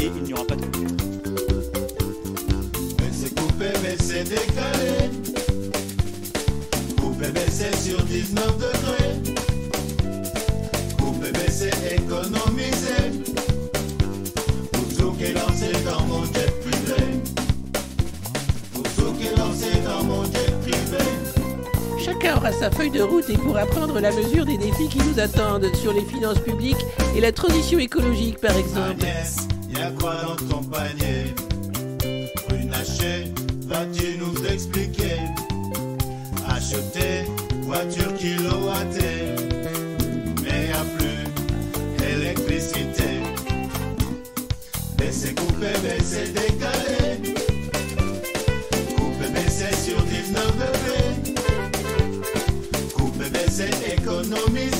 et il n'y aura pas de coupure. Mais c'est coupé, mais c'est décalé. Coupé, mais c'est sur 19 degrés. Coupé, mais c'est économisé. Pour tout qui est lancé dans mon jet privé. Pour tout qui est lancé dans mon jet privé. Chacun aura sa feuille de route et pourra prendre la mesure des défis qui nous attendent sur les finances publiques et la transition écologique par exemple. Agnès, y'a quoi dans ton panier? Runacher, vas-tu nous expliquer? Acheter voiture kilowattée, mais y'a plus électricité. Baisser, couper, baisser, décaler. Couper, baisser sur 19 degrés. Couper, baisser, économiser.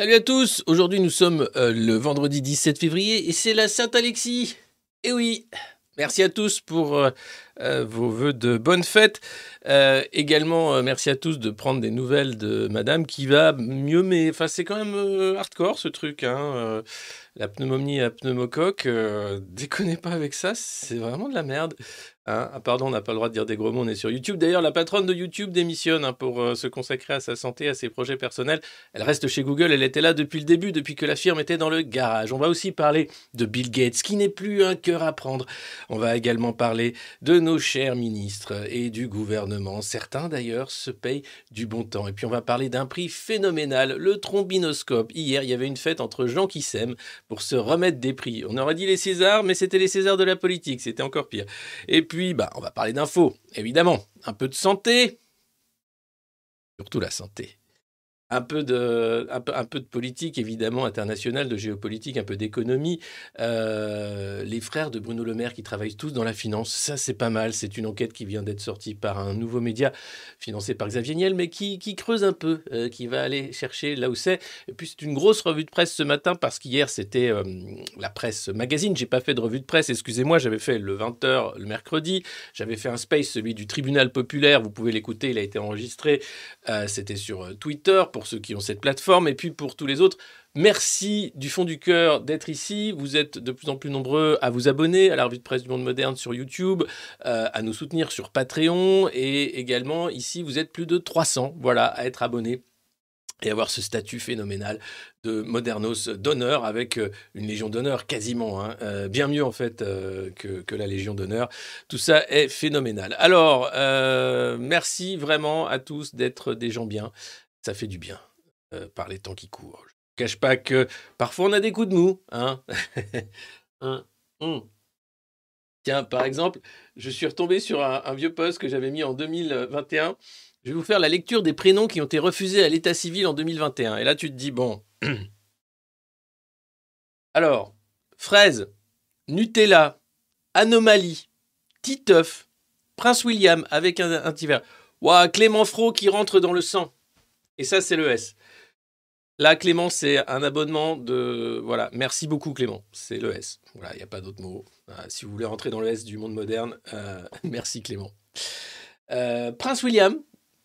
Salut à tous, aujourd'hui nous sommes euh, le vendredi 17 février et c'est la Saint-Alexis. Et oui, merci à tous pour euh, euh, vos voeux de bonne fête. Également, merci à tous de prendre des nouvelles de madame qui va mieux, mais enfin c'est quand même hardcore ce truc. Hein, la pneumonie la pneumocoque, déconnez pas avec ça, c'est vraiment de la merde. Hein. Ah, pardon, on n'a pas le droit de dire des gros mots, on est sur YouTube. D'ailleurs, la patronne de YouTube démissionne hein, pour euh, se consacrer à sa santé, à ses projets personnels. Elle reste chez Google, elle était là depuis le début, depuis que la firme était dans le garage. On va aussi parler de Bill Gates, qui n'est plus un cœur à prendre. On va également parler de nos chers ministres et du gouvernement. Certains, d'ailleurs, se payent du bon temps. Et puis, on va parler d'un prix phénoménal, le trombinoscope. Hier, il y avait une fête entre gens qui s'aiment pour se remettre des prix. On aurait dit les Césars, mais c'était les Césars de la politique, c'était encore pire. Et puis, bah, on va parler d'infos, évidemment. Un peu de santé, surtout la santé. Un peu de, un peu, de politique, évidemment, internationale, de géopolitique, un peu d'économie. Euh, les frères de Bruno Le Maire qui travaillent tous dans la finance, ça c'est pas mal. C'est une enquête qui vient d'être sortie par un nouveau média financé par Xavier Niel, mais qui, creuse un peu, euh, qui va aller chercher là où c'est. Et puis c'est une grosse revue de presse ce matin parce qu'hier c'était euh, la presse magazine. J'ai pas fait de revue de presse, excusez-moi, j'avais fait le 20h le mercredi. J'avais fait un space, celui du tribunal populaire. Vous pouvez l'écouter, il a été enregistré. c'était sur Twitter. Pour ceux qui ont cette plateforme, et puis pour tous les autres. Merci du fond du cœur d'être ici. Vous êtes de plus en plus nombreux à vous abonner à la revue de presse du monde moderne sur YouTube, euh, à nous soutenir sur Patreon, et également ici, vous êtes plus de 300, voilà, à être abonnés et avoir ce statut phénoménal de modernos d'honneur avec euh, une légion d'honneur quasiment, hein, euh, bien mieux en fait que, que, la légion d'honneur. Tout ça est phénoménal. Alors, merci vraiment à tous d'être des gens bien ça fait du bien euh, par les temps qui courent. Je ne cache pas que parfois on a des coups de mou. Hein. Tiens, par exemple, je suis retombé sur un, vieux post que j'avais mis en 2021. Je vais vous faire la lecture des prénoms qui ont été refusés à l'état civil en 2021. Et là, tu te dis, bon. Alors, fraise, Nutella, anomalie, Titeuf, Prince William avec un, un petit. Ouah, Clément Fro qui rentre dans le sang. Et ça, c'est le S. Là, Clément, c'est un abonnement de. Voilà, merci beaucoup, Clément. C'est le S. Voilà, il n'y a pas d'autre mot. si vous voulez rentrer dans le S du monde moderne, euh, merci, Clément. Euh, Prince William,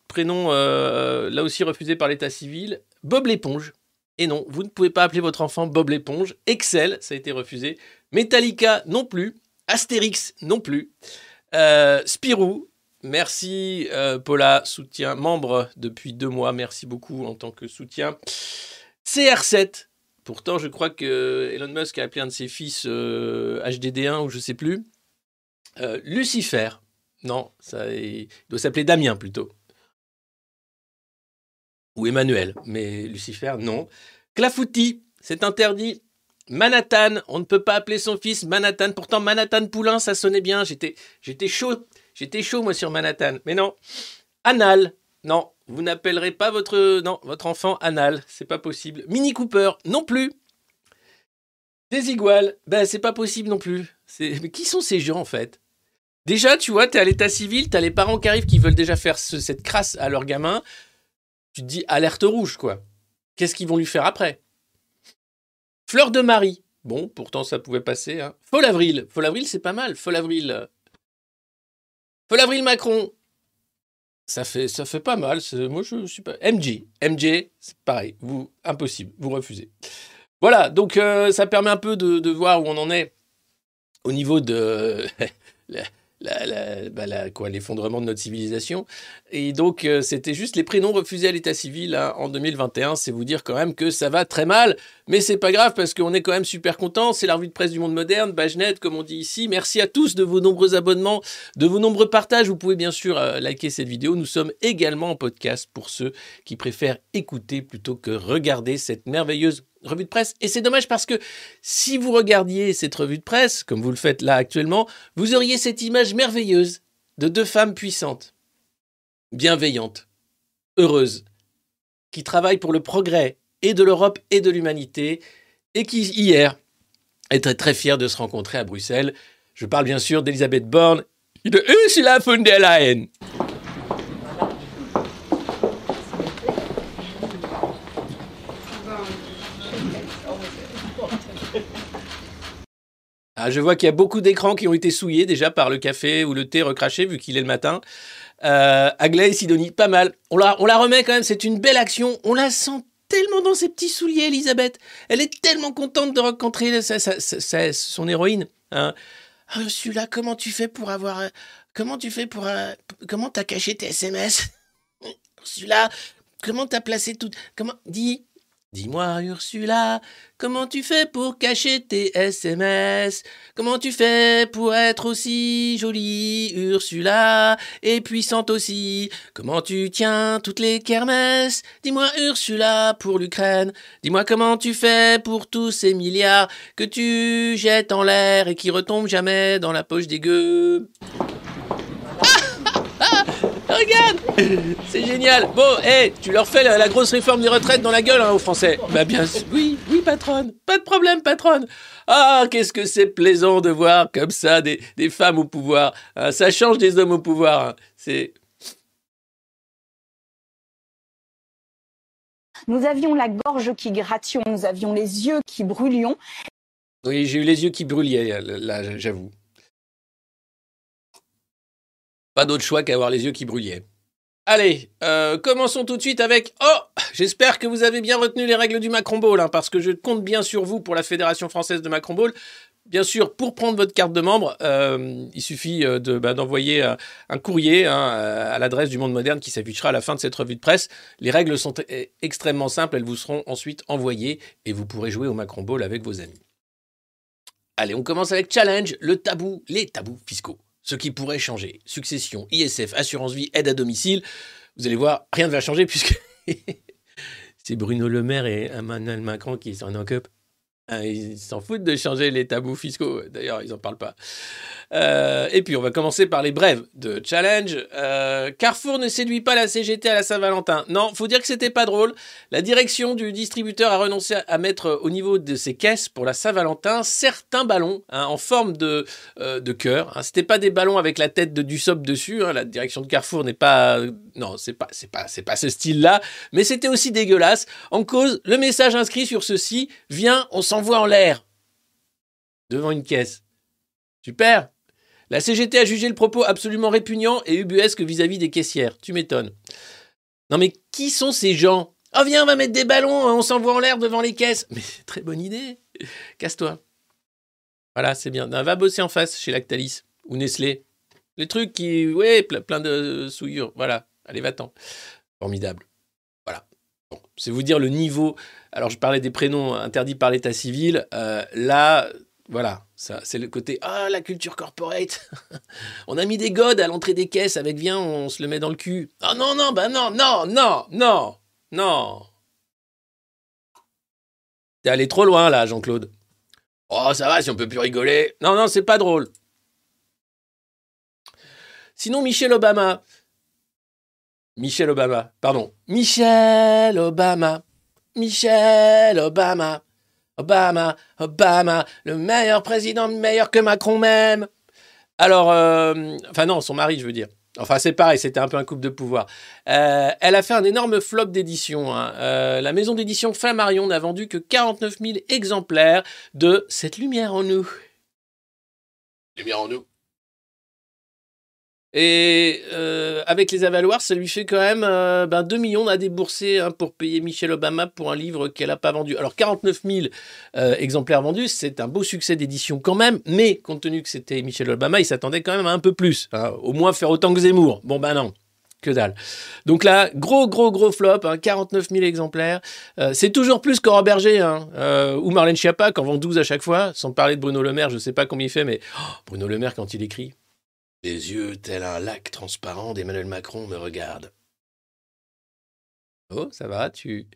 prénom euh, là aussi refusé par l'état civil. Bob l'éponge. Et non, vous ne pouvez pas appeler votre enfant Bob l'éponge. Excel, ça a été refusé. Metallica, non plus. Astérix, non plus. Spirou, Merci euh, Paula, soutien, membre depuis deux mois. Merci beaucoup en tant que soutien. CR7. Pourtant, je crois que Elon Musk a appelé un de ses fils HDD1 euh, ou je sais plus. Euh, Lucifer. Non, ça, il doit s'appeler Damien plutôt. Ou Emmanuel. Mais Lucifer, non. Clafouti, c'est interdit. Manhattan, on ne peut pas appeler son fils Manhattan. Pourtant, Manhattan Poulain, ça sonnait bien. J'étais, j'étais chaud. J'étais chaud, moi, sur Manhattan. Mais non. Anal. Non, vous n'appellerez pas votre, enfant Anal. C'est pas possible. Mini Cooper. Non plus. Désigual. Ben, c'est pas possible non plus. Mais qui sont ces gens, en fait? Déjà, tu vois, t'es à l'état civil, t'as les parents qui arrivent qui veulent déjà faire cette crasse à leur gamin. Tu te dis alerte rouge, quoi. Qu'est-ce qu'ils vont lui faire après? Fleur de Marie. Bon, pourtant ça pouvait passer. Hein. Avril. Fol Avril, c'est pas mal. Fol Avril. Avril Macron. Ça fait, ça fait pas mal. Moi, je suis pas. MJ. MJ, c'est pareil. Vous, impossible. Vous refusez. Voilà. Donc, euh, ça permet un peu de, voir où on en est au niveau de bah, quoi, l'effondrement de notre civilisation. Et donc, euh, c'était juste les prénoms refusés à l'état civil hein, en 2021. C'est vous dire quand même que ça va très mal. Mais c'est pas grave parce qu'on est quand même super content. C'est la revue de presse du monde moderne, Bagenet, comme on dit ici. Merci à tous de vos nombreux abonnements, de vos nombreux partages. Vous pouvez bien sûr euh, liker cette vidéo. Nous sommes également en podcast pour ceux qui préfèrent écouter plutôt que regarder cette merveilleuse revue de presse. Et c'est dommage parce que si vous regardiez cette revue de presse, comme vous le faites là actuellement, vous auriez cette image merveilleuse de deux femmes puissantes, bienveillantes, heureuses, qui travaillent pour le progrès et de l'Europe et de l'humanité, et qui, hier, étaient très fiers de se rencontrer à Bruxelles. Je parle bien sûr d'Elisabeth Borne et de Ursula von der Leyen. Ah, je vois qu'il y a beaucoup d'écrans qui ont été souillés déjà par le café ou le thé recraché vu qu'il est le matin. Euh, Aglaé et Sidonie, pas mal. On la, remet quand même, c'est une belle action. On la sent tellement dans ses petits souliers, Elisabeth. Elle est tellement contente de rencontrer son héroïne. Hein. Ah, celui-là, comment tu fais pour avoir... Comment tu fais pour... Euh, comment t'as caché tes SMS Celui-là, comment t'as placé tout... Comment... Dis, Dis-moi, Ursula, comment tu fais pour cacher tes SMS Comment tu fais pour être aussi jolie, Ursula, et puissante aussi? Comment tu tiens toutes les kermesses? Dis-moi, Ursula, pour l'Ukraine. Dis-moi comment tu fais pour tous ces milliards que tu jettes en l'air et qui retombent jamais dans la poche des gueux? Regarde C'est génial Bon, hé, tu leur fais la, la grosse réforme des retraites dans la gueule hein, aux Français Bah bien sûr, oui, oui patronne, pas de problème patronne Ah, qu'est-ce que c'est plaisant de voir comme ça des, des femmes au pouvoir hein, Ça change des hommes au pouvoir, hein. c'est... Nous avions la gorge qui gratillon, nous avions les yeux qui brûlions. Oui, j'ai eu les yeux qui brûlaient, là, j'avoue. Pas d'autre choix qu'avoir les yeux qui brûlaient. Allez, euh, commençons tout de suite avec... Oh J'espère que vous avez bien retenu les règles du Macron Ball, hein, parce que je compte bien sur vous pour la Fédération Française de Macron Ball. Bien sûr, pour prendre votre carte de membre, euh, il suffit euh, bah, d'envoyer un courrier hein, à l'adresse du Monde Moderne qui s'affichera à la fin de cette revue de presse. Les règles sont extrêmement simples, elles vous seront ensuite envoyées et vous pourrez jouer au Macron Ball avec vos amis. Allez, on commence avec Challenge, le tabou, les tabous fiscaux. Ce qui pourrait changer. Succession, ISF, assurance vie, aide à domicile. Vous allez voir, rien ne va changer puisque c'est Bruno Le Maire et Emmanuel Macron qui s'en occupent. Ah, ils s'en foutent de changer les tabous fiscaux. D'ailleurs, ils n'en parlent pas. Euh, et puis, on va commencer par les brèves de challenge. Euh, Carrefour ne séduit pas la CGT à la Saint-Valentin. Non, faut dire que c'était pas drôle. La direction du distributeur a renoncé à mettre au niveau de ses caisses pour la Saint-Valentin certains ballons hein, en forme de, euh, de cœur. Hein. C'était pas des ballons avec la tête de Dussopt dessus. Hein. La direction de Carrefour n'est pas, non, c'est pas, c'est pas, c'est pas ce style-là. Mais c'était aussi dégueulasse. En cause, le message inscrit sur ceci vient, on s'envoie en l'air devant une caisse. Super. La CGT a jugé le propos absolument répugnant et ubuesque vis-à-vis des caissières. Tu m'étonnes. Non mais qui sont ces gens? Oh viens, on va mettre des ballons, on s'envoie en l'air devant les caisses. Mais très bonne idée. Casse-toi. Voilà, c'est bien. Va bosser en face chez Lactalis ou Nestlé. Les trucs qui, ouais, plein de souillures. Voilà. Allez, va-t'en. Formidable. C'est vous dire le niveau. Alors, je parlais des prénoms interdits par l'état civil. Euh, là, voilà, ça, c'est le côté ah la culture corporate. on a mis des godes à l'entrée des caisses avec viens, on se le met dans le cul. Ah non non bah non non non non non. T'es allé trop loin là, Jean-Claude. Oh ça va si on peut plus rigoler. Non non c'est pas drôle. Sinon Michel Obama. Michel Obama, pardon. Michel Obama. Michel Obama. Obama, Obama, le meilleur président, meilleur que Macron même. Alors, euh, enfin non, son mari, je veux dire. Enfin, c'est pareil, c'était un peu un couple de pouvoir. Euh, elle a fait un énorme flop d'édition. Hein. Euh, la maison d'édition Flammarion n'a vendu que 49 000 exemplaires de Cette lumière en nous. Lumière en nous. Et euh, avec les avaloirs, ça lui fait quand même euh, ben 2 millions à débourser hein, pour payer Michelle Obama pour un livre qu'elle n'a pas vendu. Alors 49 000 euh, exemplaires vendus, c'est un beau succès d'édition quand même, mais compte tenu que c'était Michelle Obama, il s'attendait quand même à un peu plus. Hein, au moins faire autant que Zemmour. Bon ben non. Que dalle. Donc là, gros, gros, gros flop, hein, 49 000 exemplaires. C'est toujours plus qu'Aurore Berger hein, ou Marlène Schiappa, qui en vend 12 à chaque fois, sans parler de Bruno Le Maire, je ne sais pas combien il fait, mais oh, Bruno Le Maire, quand il écrit, les yeux tels un lac transparent d'Emmanuel Macron me regardent. Oh, ça va, tu,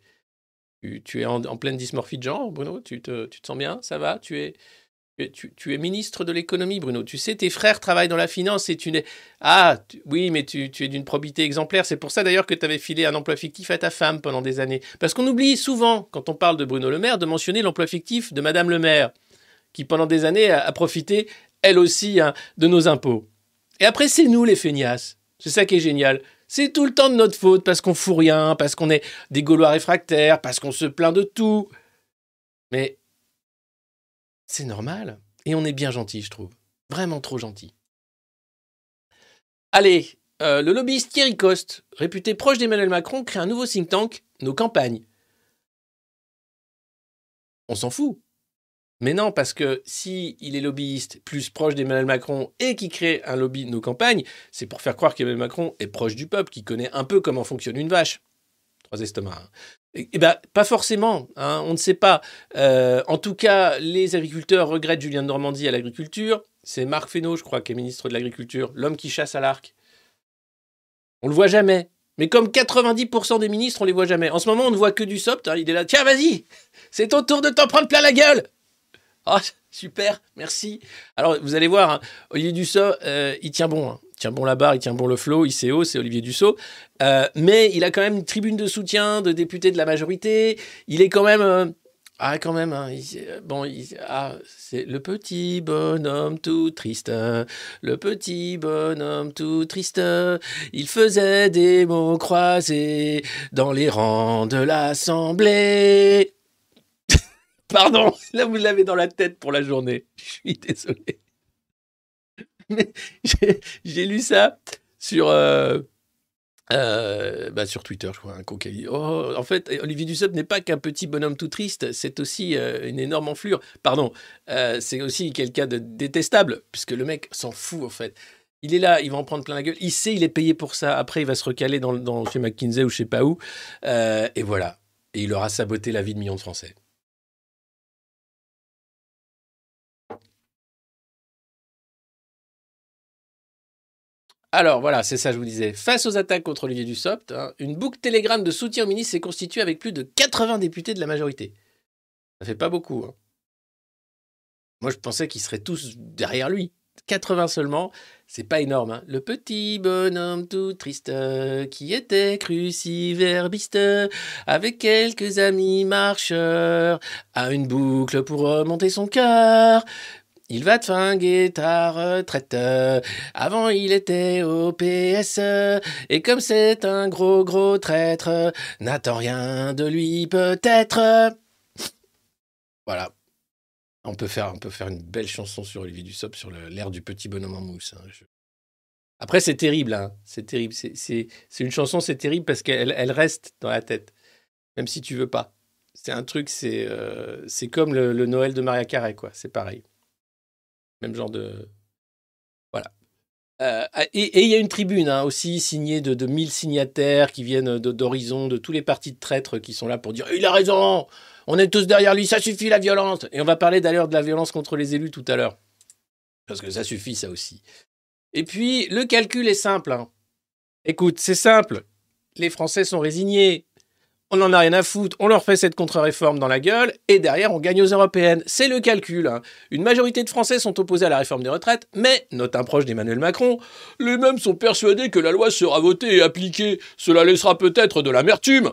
tu, es en, pleine dysmorphie de genre, Bruno? Tu te, tu te sens bien? Ça va? Tu es, tu, tu, es ministre de l'économie, Bruno? Tu sais, tes frères travaillent dans la finance et tu n'es. Ah, oui, mais tu, tu es d'une probité exemplaire. C'est pour ça d'ailleurs que tu avais filé un emploi fictif à ta femme pendant des années. Parce qu'on oublie souvent, quand on parle de Bruno Le Maire, de mentionner l'emploi fictif de Madame Le Maire, qui pendant des années a, a profité, elle aussi, hein, de nos impôts. Et après, c'est nous les feignasses. C'est ça qui est génial. C'est tout le temps de notre faute parce qu'on fout rien, parce qu'on est des Gaulois réfractaires, parce qu'on se plaint de tout. Mais c'est normal. Et on est bien gentil, je trouve. Vraiment trop gentil. Allez, euh, le lobbyiste Thierry Coste, réputé proche d'Emmanuel Macron, crée un nouveau think tank, Nos campagnes. On s'en fout. Mais non, parce que si il est lobbyiste plus proche d'Emmanuel Macron et qui crée un lobby de nos campagnes, c'est pour faire croire qu'Emmanuel Macron est proche du peuple, qui connaît un peu comment fonctionne une vache. Trois estomacs. Hein. Eh bien, pas forcément, hein, on ne sait pas. Euh, en tout cas, les agriculteurs regrettent Julien de Normandie à l'agriculture. C'est Marc Fesneau, je crois, qui est ministre de l'Agriculture, l'homme qui chasse à l'arc. On le voit jamais. Mais comme 90% des ministres, on les voit jamais. En ce moment, on ne voit que du sopt. Hein, il est là, tiens, vas-y, c'est ton tour de t'en prendre plein la gueule. Oh, super, merci. Alors, vous allez voir, hein, Olivier Dussopt, euh, il tient bon. Hein. tient bon la barre, il tient bon le flot, il sait haut, c'est Olivier Dussault. Euh, mais il a quand même une tribune de soutien de députés de la majorité. Il est quand même. euh, ah, quand même, hein, il- bon, il- ah, c'est le petit bonhomme tout triste, le petit bonhomme tout triste, il faisait des mots croisés dans les rangs de l'Assemblée. Pardon, là vous l'avez dans la tête pour la journée. Je suis désolé. Mais j'ai- lu ça sur, euh, euh, bah, sur Twitter, je crois. Un oh, en fait, Olivier Dussopt n'est pas qu'un petit bonhomme tout triste, c'est aussi euh, une énorme enflure. Pardon, c'est aussi quelqu'un de détestable, puisque le mec s'en fout, en fait. Il est là, il va en prendre plein la gueule. Il sait, il est payé pour ça. Après, il va se recaler dans, dans, chez McKinsey ou je sais pas où. Et voilà. Et il aura saboté la vie de millions de Français. Alors voilà, c'est ça, je vous disais. Face aux attaques contre Olivier Dussopt, hein, une boucle Telegram de soutien au ministre s'est constituée avec plus de 80 députés de la majorité. Ça fait pas beaucoup. hein. Moi, je pensais qu'ils seraient tous derrière lui. 80 seulement, c'est pas énorme. hein. Le petit bonhomme tout triste qui était cruciverbiste avec quelques amis marcheurs a une boucle pour remonter son cœur. Il va te finguer ta retraite. Avant, il était au PS. Et comme c'est un gros, gros traître, n'attends rien de lui peut-être. Voilà. On peut, faire, on peut faire une belle chanson sur Olivier Dussopt, sur l'air du petit bonhomme en mousse. hein. Après, c'est terrible. hein. C'est terrible. C'est- une chanson, c'est terrible parce qu'elle elle reste dans la tête, même si tu veux pas. C'est un truc, c'est euh, comme le, le Noël de Maria Carey, quoi. C'est pareil. Même genre de. Voilà. Euh, et et il y a une tribune hein, aussi signée de, de 1000 signataires qui viennent de- d'horizon, de tous les partis de traîtres qui sont là pour dire Il a raison, on est tous derrière lui, ça suffit la violence. Et on va parler d'ailleurs de la violence contre les élus tout à l'heure. Parce que ça suffit, ça aussi. Et puis, le calcul est simple. hein. Écoute, c'est simple. Les Français sont résignés. On n'en a rien à foutre. On leur fait cette contre-réforme dans la gueule. Et derrière, on gagne aux européennes. C'est le calcul. hein. Une majorité de Français sont opposés à la réforme des retraites. Mais, note un proche d'Emmanuel Macron, les mêmes sont persuadés que la loi sera votée et appliquée. Cela laissera peut-être de l'amertume.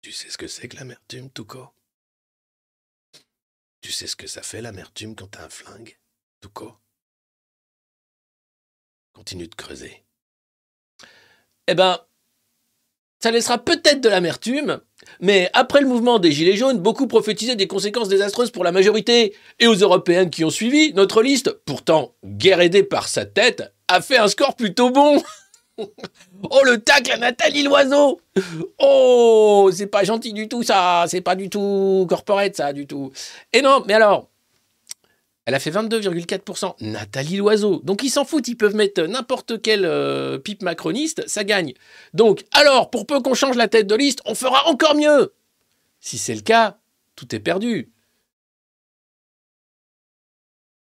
Tu sais ce que c'est que l'amertume, court Tu sais ce que ça fait l'amertume quand t'as un flingue, court Continue de creuser. Eh ben, ça laissera peut-être de l'amertume, mais après le mouvement des Gilets jaunes, beaucoup prophétisaient des conséquences désastreuses pour la majorité. Et aux européennes qui ont suivi, notre liste, pourtant guère aidée par sa tête, a fait un score plutôt bon. oh le tacle à Nathalie Loiseau Oh, c'est pas gentil du tout ça, c'est pas du tout corporate ça du tout. Et non, mais alors, elle a fait 22,4%. Nathalie Loiseau. Donc ils s'en foutent, ils peuvent mettre n'importe quel euh, pipe macroniste, ça gagne. Donc, alors, pour peu qu'on change la tête de liste, on fera encore mieux. Si c'est le cas, tout est perdu.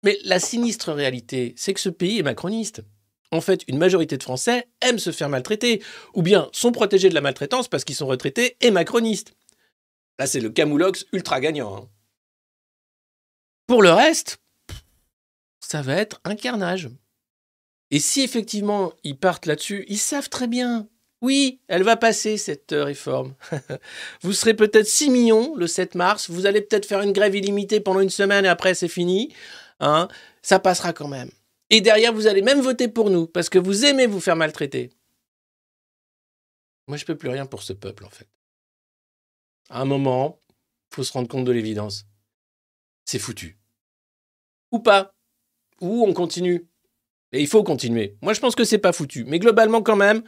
Mais la sinistre réalité, c'est que ce pays est macroniste. En fait, une majorité de Français aiment se faire maltraiter, ou bien sont protégés de la maltraitance parce qu'ils sont retraités et macronistes. Là, c'est le camoulox ultra gagnant. hein. Pour le reste, ça va être un carnage. Et si effectivement ils partent là-dessus, ils savent très bien. Oui, elle va passer cette euh, réforme. vous serez peut-être 6 millions le 7 mars, vous allez peut-être faire une grève illimitée pendant une semaine et après c'est fini. Hein, ça passera quand même. Et derrière, vous allez même voter pour nous, parce que vous aimez vous faire maltraiter. Moi, je peux plus rien pour ce peuple, en fait. À un moment, faut se rendre compte de l'évidence. C'est foutu. Ou pas. Ou on continue. Et il faut continuer. Moi, je pense que c'est pas foutu. Mais globalement, quand même,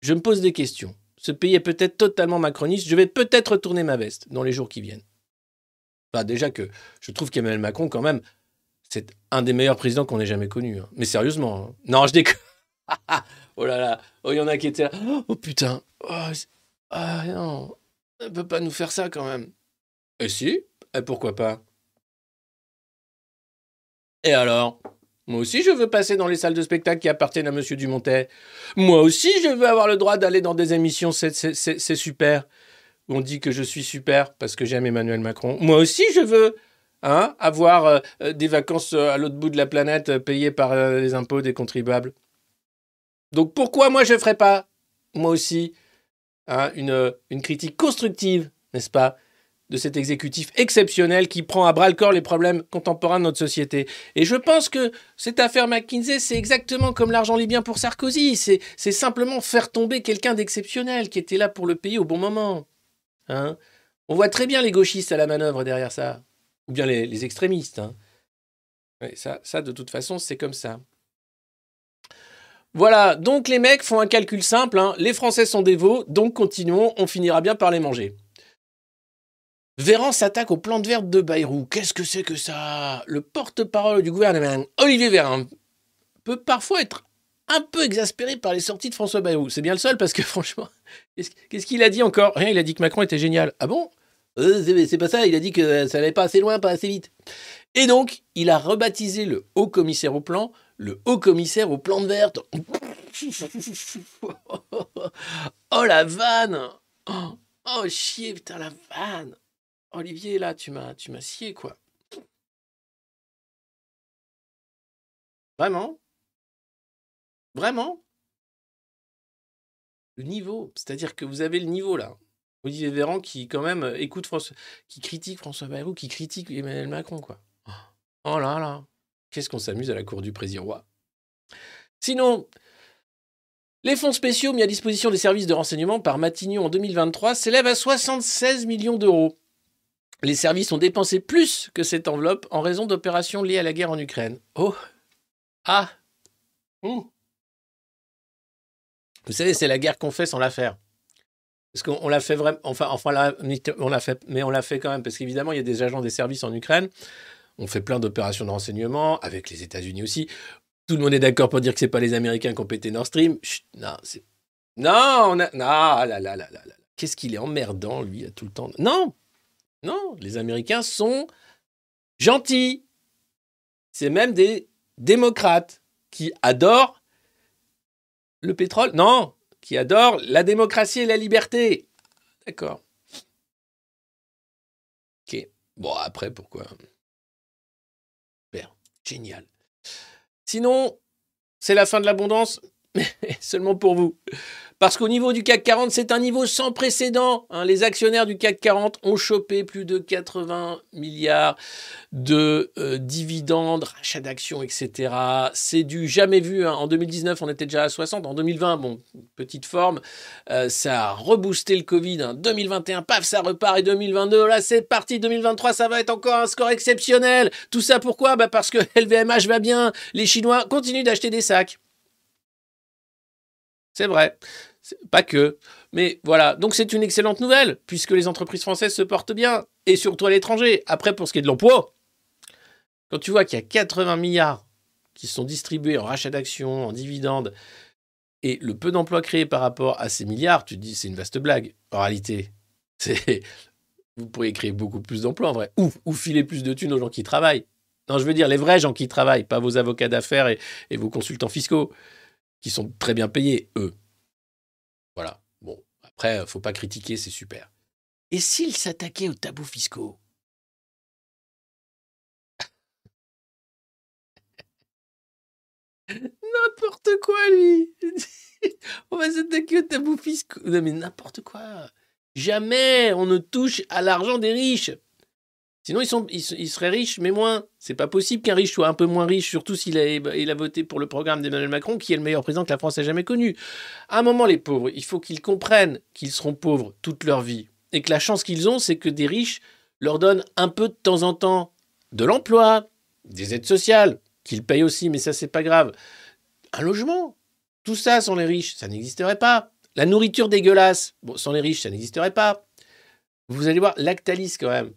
je me pose des questions. Ce pays est peut-être totalement macroniste. Je vais peut-être retourner ma veste dans les jours qui viennent. Enfin, déjà que je trouve qu'Emmanuel Macron, quand même, c'est un des meilleurs présidents qu'on ait jamais connu. hein. Mais sérieusement. hein. Non, je déconne. oh là là. Oh, il y en a qui étaient là. Oh putain. Oh, ah non. Elle peut pas nous faire ça quand même. Et si Et pourquoi pas? Et alors? Moi aussi, je veux passer dans les salles de spectacle qui appartiennent à Monsieur Dumontet. Moi aussi, je veux avoir le droit d'aller dans des émissions. C'est- super. On dit que je suis super parce que j'aime Emmanuel Macron. Moi aussi, je veux hein, avoir euh, euh, des vacances euh, à l'autre bout de la planète payées par les impôts des contribuables. Donc pourquoi moi je ne ferais pas, moi aussi, hein, une critique constructive, n'est-ce pas, de cet exécutif exceptionnel qui prend à bras le corps les problèmes contemporains de notre société. Et je pense que cette affaire McKinsey, c'est exactement comme l'argent libyen pour Sarkozy. C'est simplement faire tomber quelqu'un d'exceptionnel qui était là pour le pays au bon moment. Hein? On voit très bien les gauchistes à la manœuvre derrière ça. Ou bien les, extrémistes. hein. Ça, de toute façon, c'est comme ça. Voilà, donc les mecs font un calcul simple. hein. Les Français sont veaux, donc continuons, on finira bien par les manger. Véran s'attaque aux plantes vertes de Bayrou. Qu'est-ce que c'est que ça? Le porte-parole du gouvernement, Olivier Véran, peut parfois être un peu exaspéré par les sorties de François Bayrou. C'est bien le seul parce que franchement, qu'est-ce qu'il a dit encore? Rien, il a dit que Macron était génial. Ah bon? Euh, c'est- C'est pas ça, il a dit que ça n'allait pas assez loin, pas assez vite. Et donc, il a rebaptisé le haut commissaire au plan le haut commissaire aux plantes vertes. Oh la vanne Oh, oh, chier, putain, la vanne Olivier, là, tu m'as, tu m'as scié, quoi. Vraiment? Vraiment? Le niveau, c'est-à-dire que vous avez le niveau, là. Olivier Véran qui, quand même, euh, écoute François, qui critique François Bayrou, qui critique Emmanuel Macron, quoi. Oh là là Qu'est-ce qu'on s'amuse à la cour du président roi? Sinon, les fonds spéciaux mis à disposition des services de renseignement par Matignon en 2023 s'élèvent à 76 millions d'euros. Les services ont dépensé plus que cette enveloppe en raison d'opérations liées à la guerre en Ukraine. Oh Ah Ouh. Vous savez, c'est la guerre qu'on fait sans la faire. Parce qu'on on l'a fait vraiment, enfin, enfin on l'a fait, mais on l'a fait quand même, parce qu'évidemment, il y a des agents des services en Ukraine. On fait plein d'opérations de renseignement, avec les États-Unis aussi. Tout le monde est d'accord pour dire que c'est pas les Américains qui ont pété Nord Stream. Non, c'est. Non, on a. Non, ah là là là là là. Qu'est-ce qu'il est emmerdant, lui, tout le temps. Non Non, les Américains sont gentils. C'est même des démocrates qui adorent le pétrole. Non, qui adorent la démocratie et la liberté. D'accord. Ok. Bon, après, pourquoi? Super. Génial. Sinon, c'est la fin de l'abondance, seulement pour vous. Parce qu'au niveau du CAC 40, c'est un niveau sans précédent. hein. Les actionnaires du CAC 40 ont chopé plus de 80 milliards de euh, dividendes, rachats d'actions, etc. C'est du jamais vu. hein. En 2019, on était déjà à 60. En 2020, bon, petite forme. Euh, ça a reboosté le Covid. hein. 2021, paf, ça repart. Et 2022, là, c'est parti. 2023, ça va être encore un score exceptionnel. Tout ça pourquoi? Bah Parce que LVMH va bien. Les Chinois continuent d'acheter des sacs. C'est vrai. Pas que. Mais voilà. Donc c'est une excellente nouvelle, puisque les entreprises françaises se portent bien. Et surtout à l'étranger. Après, pour ce qui est de l'emploi, quand tu vois qu'il y a 80 milliards qui sont distribués en rachat d'actions, en dividendes, et le peu d'emplois créés par rapport à ces milliards, tu dis c'est une vaste blague. En réalité, c'est vous pourriez créer beaucoup plus d'emplois en vrai, ou, filer plus de thunes aux gens qui travaillent. Non, je veux dire les vrais gens qui travaillent, pas vos avocats d'affaires et vos consultants fiscaux, qui sont très bien payés, eux. Voilà. Bon, après, faut pas critiquer, c'est super. Et s'ils s'attaquaient aux tabous fiscaux? N'importe quoi, lui On va s'attaquer aux tabous fiscaux. Non, mais n'importe quoi. Jamais on ne touche à l'argent des riches. Sinon, ils, sont, ils, seraient riches, mais moins. C'est pas possible qu'un riche soit un peu moins riche, surtout s'il a, il a voté pour le programme d'Emmanuel Macron, qui est le meilleur président que la France ait jamais connu. À un moment, les pauvres, il faut qu'ils comprennent qu'ils seront pauvres toute leur vie. Et que la chance qu'ils ont, c'est que des riches leur donnent un peu de temps en temps de l'emploi, des aides sociales, qu'ils payent aussi, mais ça, c'est pas grave. Un logement. Tout ça, sans les riches, ça n'existerait pas. La nourriture dégueulasse, bon, sans les riches, ça n'existerait pas. Vous allez voir, Lactalis, quand même.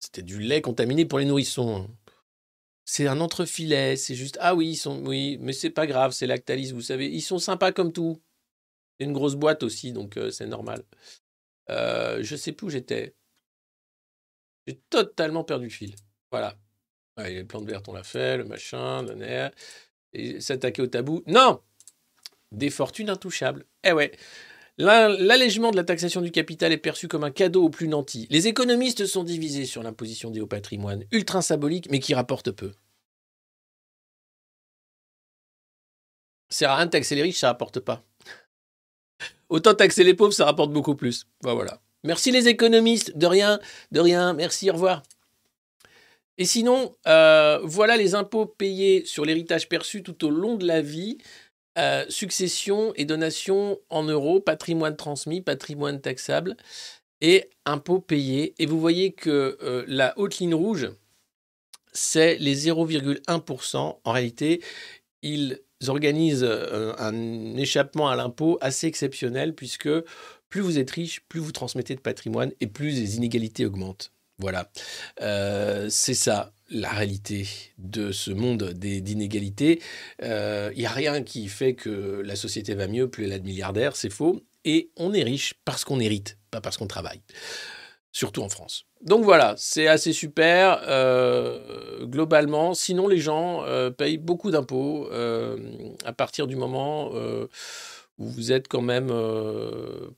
C'était du lait contaminé pour les nourrissons. C'est un entrefilet, c'est juste ah oui, ils oui, mais c'est pas grave, c'est Lactalis, vous savez, ils sont sympas comme tout. C'est une grosse boîte aussi, donc euh, c'est normal. Euh, je sais plus où j'étais. J'ai totalement perdu le fil. Voilà. Ouais, les plantes vertes, on l'a fait, le machin, le. Et s'attaquer au tabou. Non Des fortunes intouchables. Eh ouais. L'allègement de la taxation du capital est perçu comme un cadeau aux plus nantis. Les économistes sont divisés sur l'imposition des hauts patrimoines, ultra symbolique mais qui rapporte peu. C'est à rien de taxer les riches, ça rapporte pas. Autant taxer les pauvres, ça rapporte beaucoup plus. voilà. Merci les économistes, de rien, de rien, merci, au revoir. Et sinon, euh, voilà les impôts payés sur l'héritage perçu tout au long de la vie. Euh, succession et donation en euros, patrimoine transmis, patrimoine taxable et impôts payés. Et vous voyez que euh, la haute ligne rouge, c'est les 0,1%. En réalité, ils organisent un échappement à l'impôt assez exceptionnel puisque plus vous êtes riche, plus vous transmettez de patrimoine et plus les inégalités augmentent. Voilà, euh, c'est ça la réalité de ce monde d'inégalités. Il euh, n'y a rien qui fait que la société va mieux, plus elle a de milliardaires, c'est faux. Et on est riche parce qu'on hérite, pas parce qu'on travaille. Surtout en France. Donc voilà, c'est assez super euh, globalement. Sinon, les gens payent beaucoup d'impôts à partir du moment où vous êtes quand même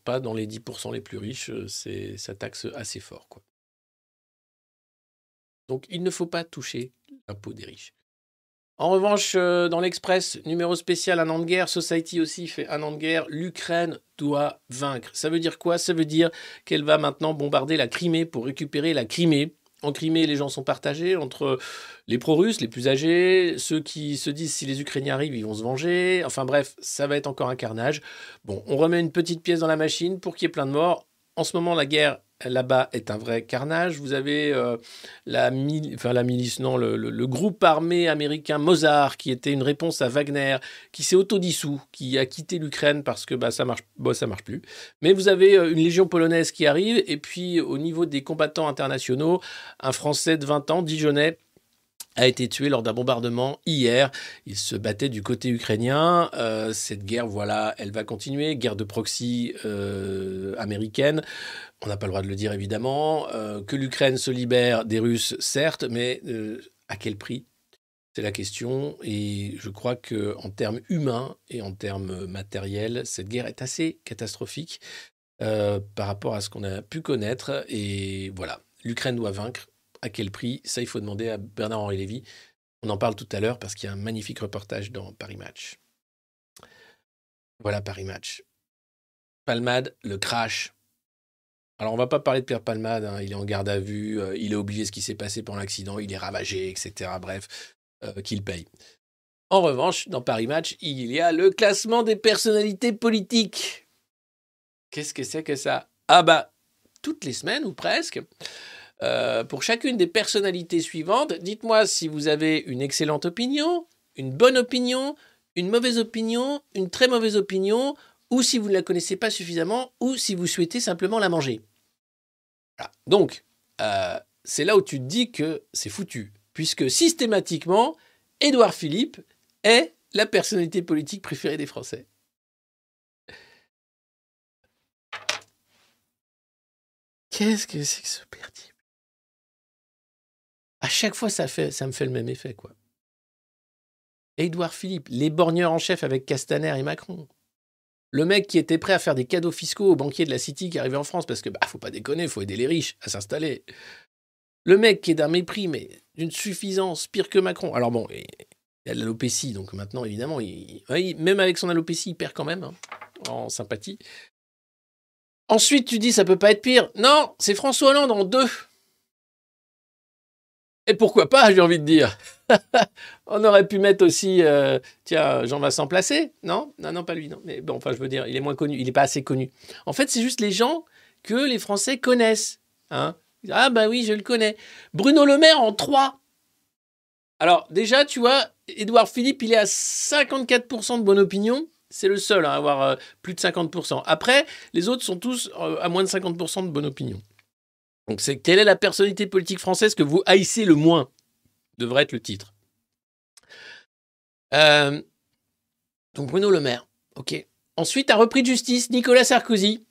pas dans les 10% les plus riches. C'est ça taxe assez fort. Quoi. Donc il ne faut pas toucher l'impôt des riches. En revanche, euh, dans l'Express, numéro spécial, un an de guerre, Society aussi fait un an de guerre, l'Ukraine doit vaincre. Ça veut dire quoi? Ça veut dire qu'elle va maintenant bombarder la Crimée pour récupérer la Crimée. En Crimée, les gens sont partagés entre les pro-russes, les plus âgés, ceux qui se disent si les Ukrainiens arrivent, ils vont se venger. Enfin bref, ça va être encore un carnage. Bon, on remet une petite pièce dans la machine pour qu'il y ait plein de morts. En ce moment, la guerre là-bas est un vrai carnage. Vous avez euh, la, la milice, non, le, groupe armé américain Mozart, qui était une réponse à Wagner, qui s'est autodissous, qui a quitté l'Ukraine parce que bah, ça marche, bah, ça marche plus. Mais vous avez euh, une légion polonaise qui arrive, et puis au niveau des combattants internationaux, un Français de 20 ans, Dijonais, a été tué lors d'un bombardement hier. Il se battait du côté ukrainien. Euh, cette guerre, voilà, elle va continuer. Guerre de proxy américaine. On n'a pas le droit de le dire évidemment. Euh, que l'Ukraine se libère des Russes, certes, mais euh, à quel prix? C'est la question. Et je crois que en termes humains et en termes matériels, cette guerre est assez catastrophique euh, par rapport à ce qu'on a pu connaître. Et voilà, l'Ukraine doit vaincre. À quel prix Ça, il faut demander à Bernard-Henri Lévy. On en parle tout à l'heure parce qu'il y a un magnifique reportage dans Paris Match. Voilà Paris Match. Palmade, le crash alors, on va pas parler de Pierre Palmade, hein. il est en garde à vue, euh, il a oublié ce qui s'est passé pendant l'accident, il est ravagé, etc. Bref, euh, qu'il paye. En revanche, dans Paris Match, il y a le classement des personnalités politiques. Qu'est-ce que c'est que ça? Ah bah, toutes les semaines ou presque. Euh, pour chacune des personnalités suivantes, dites-moi si vous avez une excellente opinion, une bonne opinion, une mauvaise opinion, une très mauvaise opinion, ou si vous ne la connaissez pas suffisamment, ou si vous souhaitez simplement la manger. Donc, euh, c'est là où tu te dis que c'est foutu, puisque systématiquement, Édouard Philippe est la personnalité politique préférée des Français. Qu'est-ce que c'est que ce perdu À chaque fois, ça, me fait le même effet, quoi. Édouard Philippe, les borgneurs en chef avec Castaner et Macron. Le mec qui était prêt à faire des cadeaux fiscaux aux banquiers de la City qui arrivaient en France parce que, bah, faut pas déconner, faut aider les riches à s'installer. Le mec qui est d'un mépris, mais d'une suffisance pire que Macron. Alors bon, il a l'alopécie, donc maintenant, évidemment, même avec son alopécie, il perd quand même hein, en sympathie. Ensuite, tu dis, ça peut pas être pire. Non, c'est François Hollande en deux. Et pourquoi pas, j'ai envie de dire. On aurait pu mettre aussi, euh, tiens, Jean-Vincent Placé, non? Non, non, pas lui, non. Mais bon, enfin, je veux dire, il est moins connu, il n'est pas assez connu. En fait, c'est juste les gens que les Français connaissent. Hein ah, bah oui, je le connais. Bruno Le Maire en 3. Alors, déjà, tu vois, Édouard Philippe, il est à 54% de bonne opinion. C'est le seul à avoir euh, plus de 50%. Après, les autres sont tous euh, à moins de 50% de bonne opinion. Donc, c'est quelle est la personnalité politique française que vous haïssez le moins? Devrait être le titre. Euh, donc, Bruno Le Maire. OK. Ensuite, un repris de justice, Nicolas Sarkozy.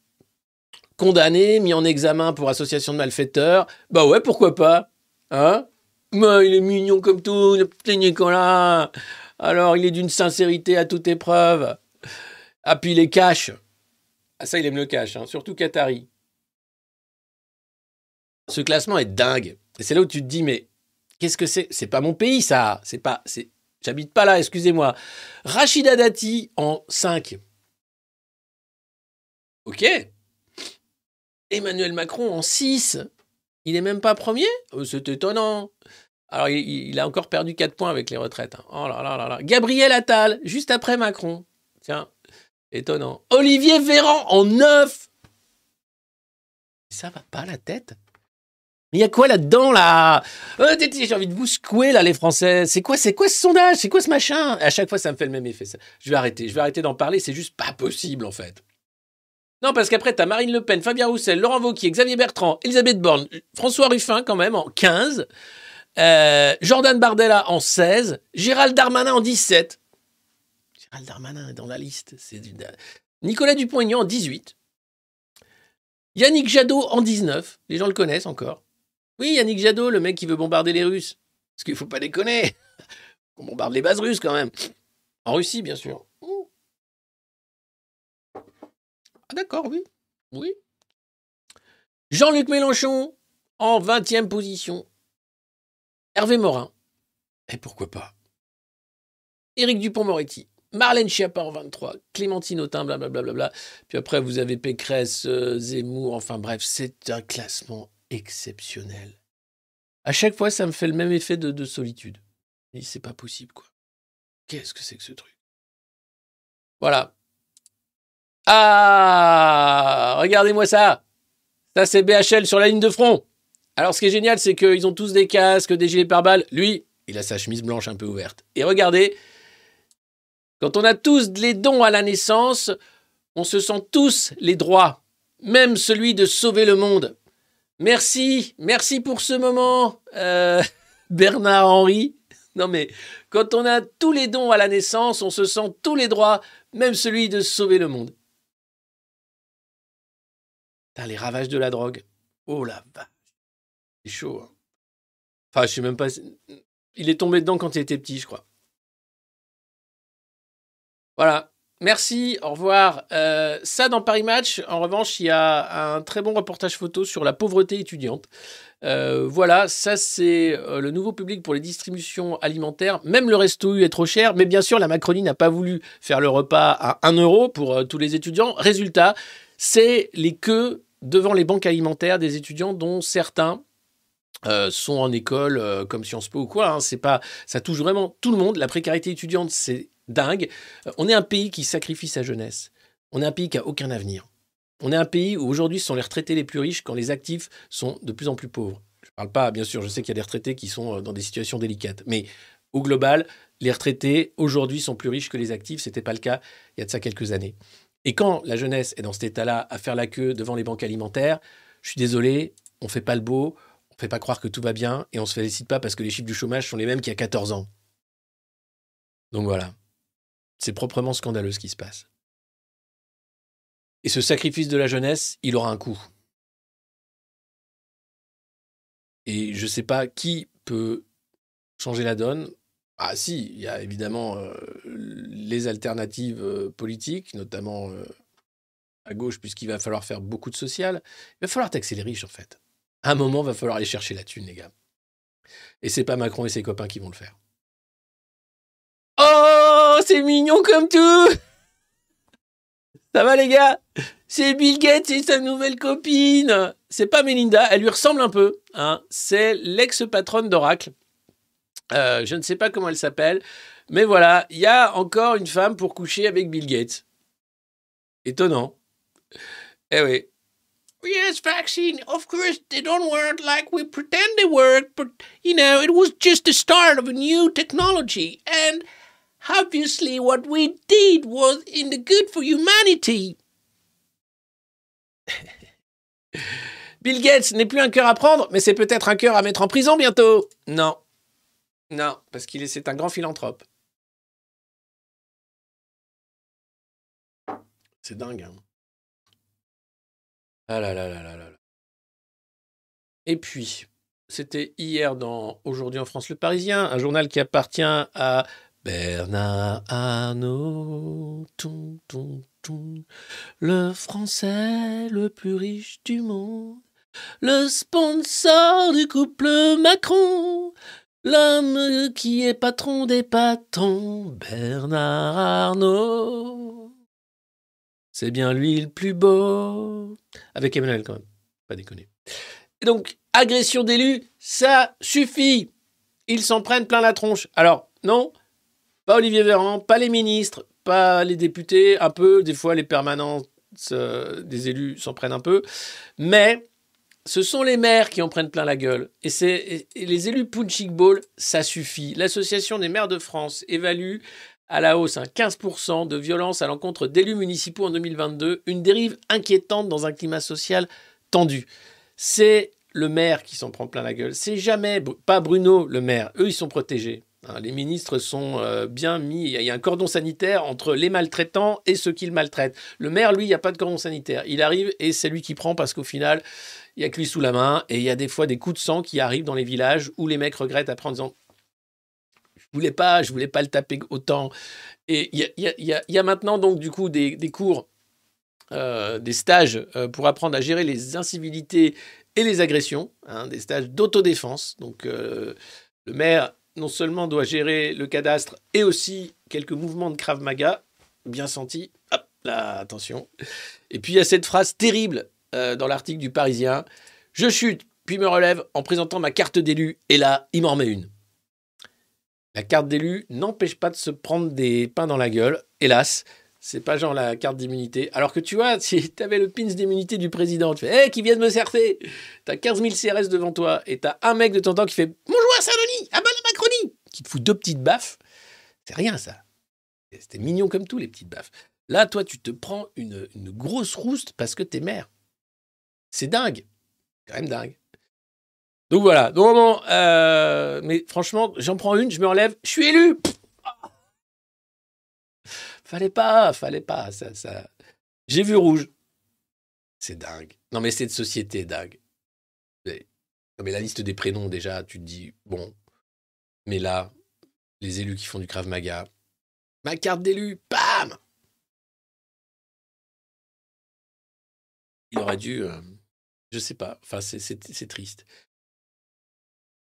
Condamné, mis en examen pour association de malfaiteurs. Bah ouais, pourquoi pas Hein? Mais il est mignon comme tout, le petit Nicolas. Alors, il est d'une sincérité à toute épreuve. Ah, puis il cash. Ah, ça, il aime le cash, hein, surtout Qatari. Ce classement est dingue. Et c'est là où tu te dis, mais qu'est-ce que c'est? C'est pas mon pays, ça. C'est pas. J'habite pas là, excusez-moi. Rachida Dati en 5. Ok. Emmanuel Macron en 6. Il est même pas premier? Oh, C'est étonnant. Alors, il, il a encore perdu 4 points avec les retraites. hein. Oh là là là là. Gabriel Attal, juste après Macron. Tiens, étonnant. Olivier Véran en 9. Ça va pas la tête? Mais il y a quoi là-dedans, là? Euh, J'ai envie de vous secouer, là, les Français. C'est quoi, c'est quoi ce sondage? C'est quoi ce machin? À chaque fois, ça me fait le même effet. Je vais arrêter. Je vais arrêter d'en parler. C'est juste pas possible, en fait. Non, parce qu'après, t'as Marine Le Pen, Fabien Roussel, Laurent Wauquiez, Xavier Bertrand, Elisabeth Borne, François Ruffin, quand même, en 15. euh, Jordan Bardella en 16. Gérald Darmanin en 17. Gérald Darmanin est dans la liste. C'est Nicolas Dupont-Aignan en 18. Yannick Jadot en 19. Les gens le connaissent encore. Oui, Yannick Jadot, le mec qui veut bombarder les Russes. Parce qu'il faut pas déconner. On bombarde les bases russes quand même. En Russie, bien sûr. Ah d'accord, oui. Oui. Jean-Luc Mélenchon en 20e position. Hervé Morin. Et pourquoi pas? Éric Dupont-Moretti. Marlène Schiappa en 23. Clémentine Autain, blablabla. Puis après, vous avez Pécresse, euh, Zemmour. Enfin bref, c'est un classement exceptionnel. À chaque fois, ça me fait le même effet de, de solitude. C'est pas possible, quoi. Qu'est-ce que c'est que ce truc? Voilà. Ah Regardez-moi ça Ça, c'est BHL sur la ligne de front. Alors, ce qui est génial, c'est qu'ils ont tous des casques, des gilets pare-balles. Lui, il a sa chemise blanche un peu ouverte. Et regardez, quand on a tous les dons à la naissance, on se sent tous les droits, même celui de sauver le monde. Merci, merci pour ce moment, euh, Bernard Henry. Non mais, quand on a tous les dons à la naissance, on se sent tous les droits, même celui de sauver le monde. Putain, les ravages de la drogue. Oh la vache. C'est chaud. hein. Enfin, je sais même pas. Il est tombé dedans quand il était petit, je crois. Voilà. Merci, au revoir. Euh, ça, dans Paris Match, en revanche, il y a un très bon reportage photo sur la pauvreté étudiante. Euh, voilà, ça c'est euh, le nouveau public pour les distributions alimentaires. Même le resto U est trop cher, mais bien sûr, la Macronie n'a pas voulu faire le repas à 1 euro pour tous les étudiants. Résultat, c'est les queues devant les banques alimentaires des étudiants dont certains sont en école comme Sciences Po ou quoi. hein. Pas, ça touche vraiment tout le monde. La précarité étudiante, c'est dingue. Euh, On est un pays qui sacrifie sa jeunesse. On est un pays qui a aucun avenir. On est un pays où aujourd'hui ce sont les retraités les plus riches quand les actifs sont de plus en plus pauvres. Je parle pas, bien sûr, je sais qu'il y a des retraités qui sont euh, dans des situations délicates, mais au global, les retraités aujourd'hui sont plus riches que les actifs. C'était pas le cas il y a de ça quelques années. Et quand la jeunesse est dans cet état-là à faire la queue devant les banques alimentaires, je suis désolé, on fait pas le beau, on fait pas croire que tout va bien et on se félicite pas parce que les chiffres du chômage sont les mêmes qu'il y a 14 ans. Donc voilà. C'est proprement scandaleux ce qui se passe. Et ce sacrifice de la jeunesse, il aura un coût. Et je ne sais pas qui peut changer la donne. Ah si, il y a évidemment euh, les alternatives euh, politiques, notamment euh, à gauche, puisqu'il va falloir faire beaucoup de social. Il va falloir taxer les riches, en fait. À un moment, il va falloir aller chercher la thune, les gars. Et c'est pas Macron et ses copains qui vont le faire. Oh, c'est mignon comme tout Ça va, les gars? C'est Bill Gates et sa nouvelle copine C'est pas Melinda, elle lui ressemble un peu. Hein. C'est l'ex-patronne d'Oracle. Euh, je ne sais pas comment elle s'appelle, mais voilà, il y a encore une femme pour coucher avec Bill Gates. Étonnant. Eh oui. Yes, vaccine. Of course, they don't work like we pretend they work, but you know, it was just the start of a new technology, obviously, what we did was in the good for humanity. Bill Gates n'est plus un cœur à prendre, mais c'est peut-être un cœur à mettre en prison bientôt. Non. Non, parce qu'il est, un grand philanthrope. C'est dingue. Hein. Ah là là là là. là. Et puis, c'était hier dans Aujourd'hui en France le Parisien, un journal qui appartient à Bernard Arnault. Toum, Le Français le plus riche du monde. Le sponsor du couple Macron. L'homme qui est patron des patrons, Bernard Arnault. C'est bien lui le plus beau. Avec Emmanuel quand même, pas déconner. Donc, agression d'élus, ça suffit. Ils s'en prennent plein la tronche. Alors, non, pas Olivier Véran, pas les ministres, pas les députés, un peu, des fois les permanents euh, des élus s'en prennent un peu, mais ce sont les maires qui en prennent plein la gueule. Et, les élus punching ball, ça suffit. L'association des maires de France évalue à la hausse un 15% de violence à l'encontre d'élus municipaux en 2022, une dérive inquiétante dans un climat social tendu. C'est le maire qui s'en prend plein la gueule. C'est jamais, pas Bruno le maire, eux ils sont protégés. Hein, les ministres sont euh, bien mis. Il y a un cordon sanitaire entre les maltraitants et ceux qui le maltraitent. Le maire, lui, il n'y a pas de cordon sanitaire. Il arrive et c'est lui qui prend parce qu'au final, il y a que lui sous la main. Et il y a des fois des coups de sang qui arrivent dans les villages où les mecs regrettent après en disant Je voulais pas, je voulais pas le taper autant. Et il y a, maintenant donc du coup des, cours, euh, des stages euh, pour apprendre à gérer les incivilités et les agressions, hein, des stages d'autodéfense. Donc le maire non seulement doit gérer le cadastre et aussi quelques mouvements de Krav Maga, bien senti. Hop là, attention. Et puis il y a cette phrase terrible euh, dans l'article du Parisien Je chute, puis me relève en présentant ma carte d'élu, et là, il m'en remet une. La carte d'élu n'empêche pas de se prendre des pains dans la gueule, hélas. C'est pas genre la carte d'immunité. Alors que tu vois, si tu avais le pins d'immunité du président, tu fais Hé, qui vient de me cercer T'as 15 000 CRS devant toi et t'as un mec de ton temps qui fait Bonjour à Saint-Denis, à la Macronie Qui te fout deux petites baffes. C'est rien ça. C'était mignon comme tout, les petites baffes. Là, toi, tu te prends une, grosse rouste parce que t'es maire. C'est dingue. Quand même dingue. Donc voilà. Donc, euh, mais franchement, j'en prends une, je me relève, je suis élu. Fallait pas, fallait pas. Ça, ça... J'ai vu rouge. C'est dingue. Non, mais cette société est dingue. Non, mais la liste des prénoms, déjà, tu te dis, bon, mais là, les élus qui font du Krav Maga, ma carte d'élu, bam Il aurait dû, euh, je sais pas, enfin, c'est triste.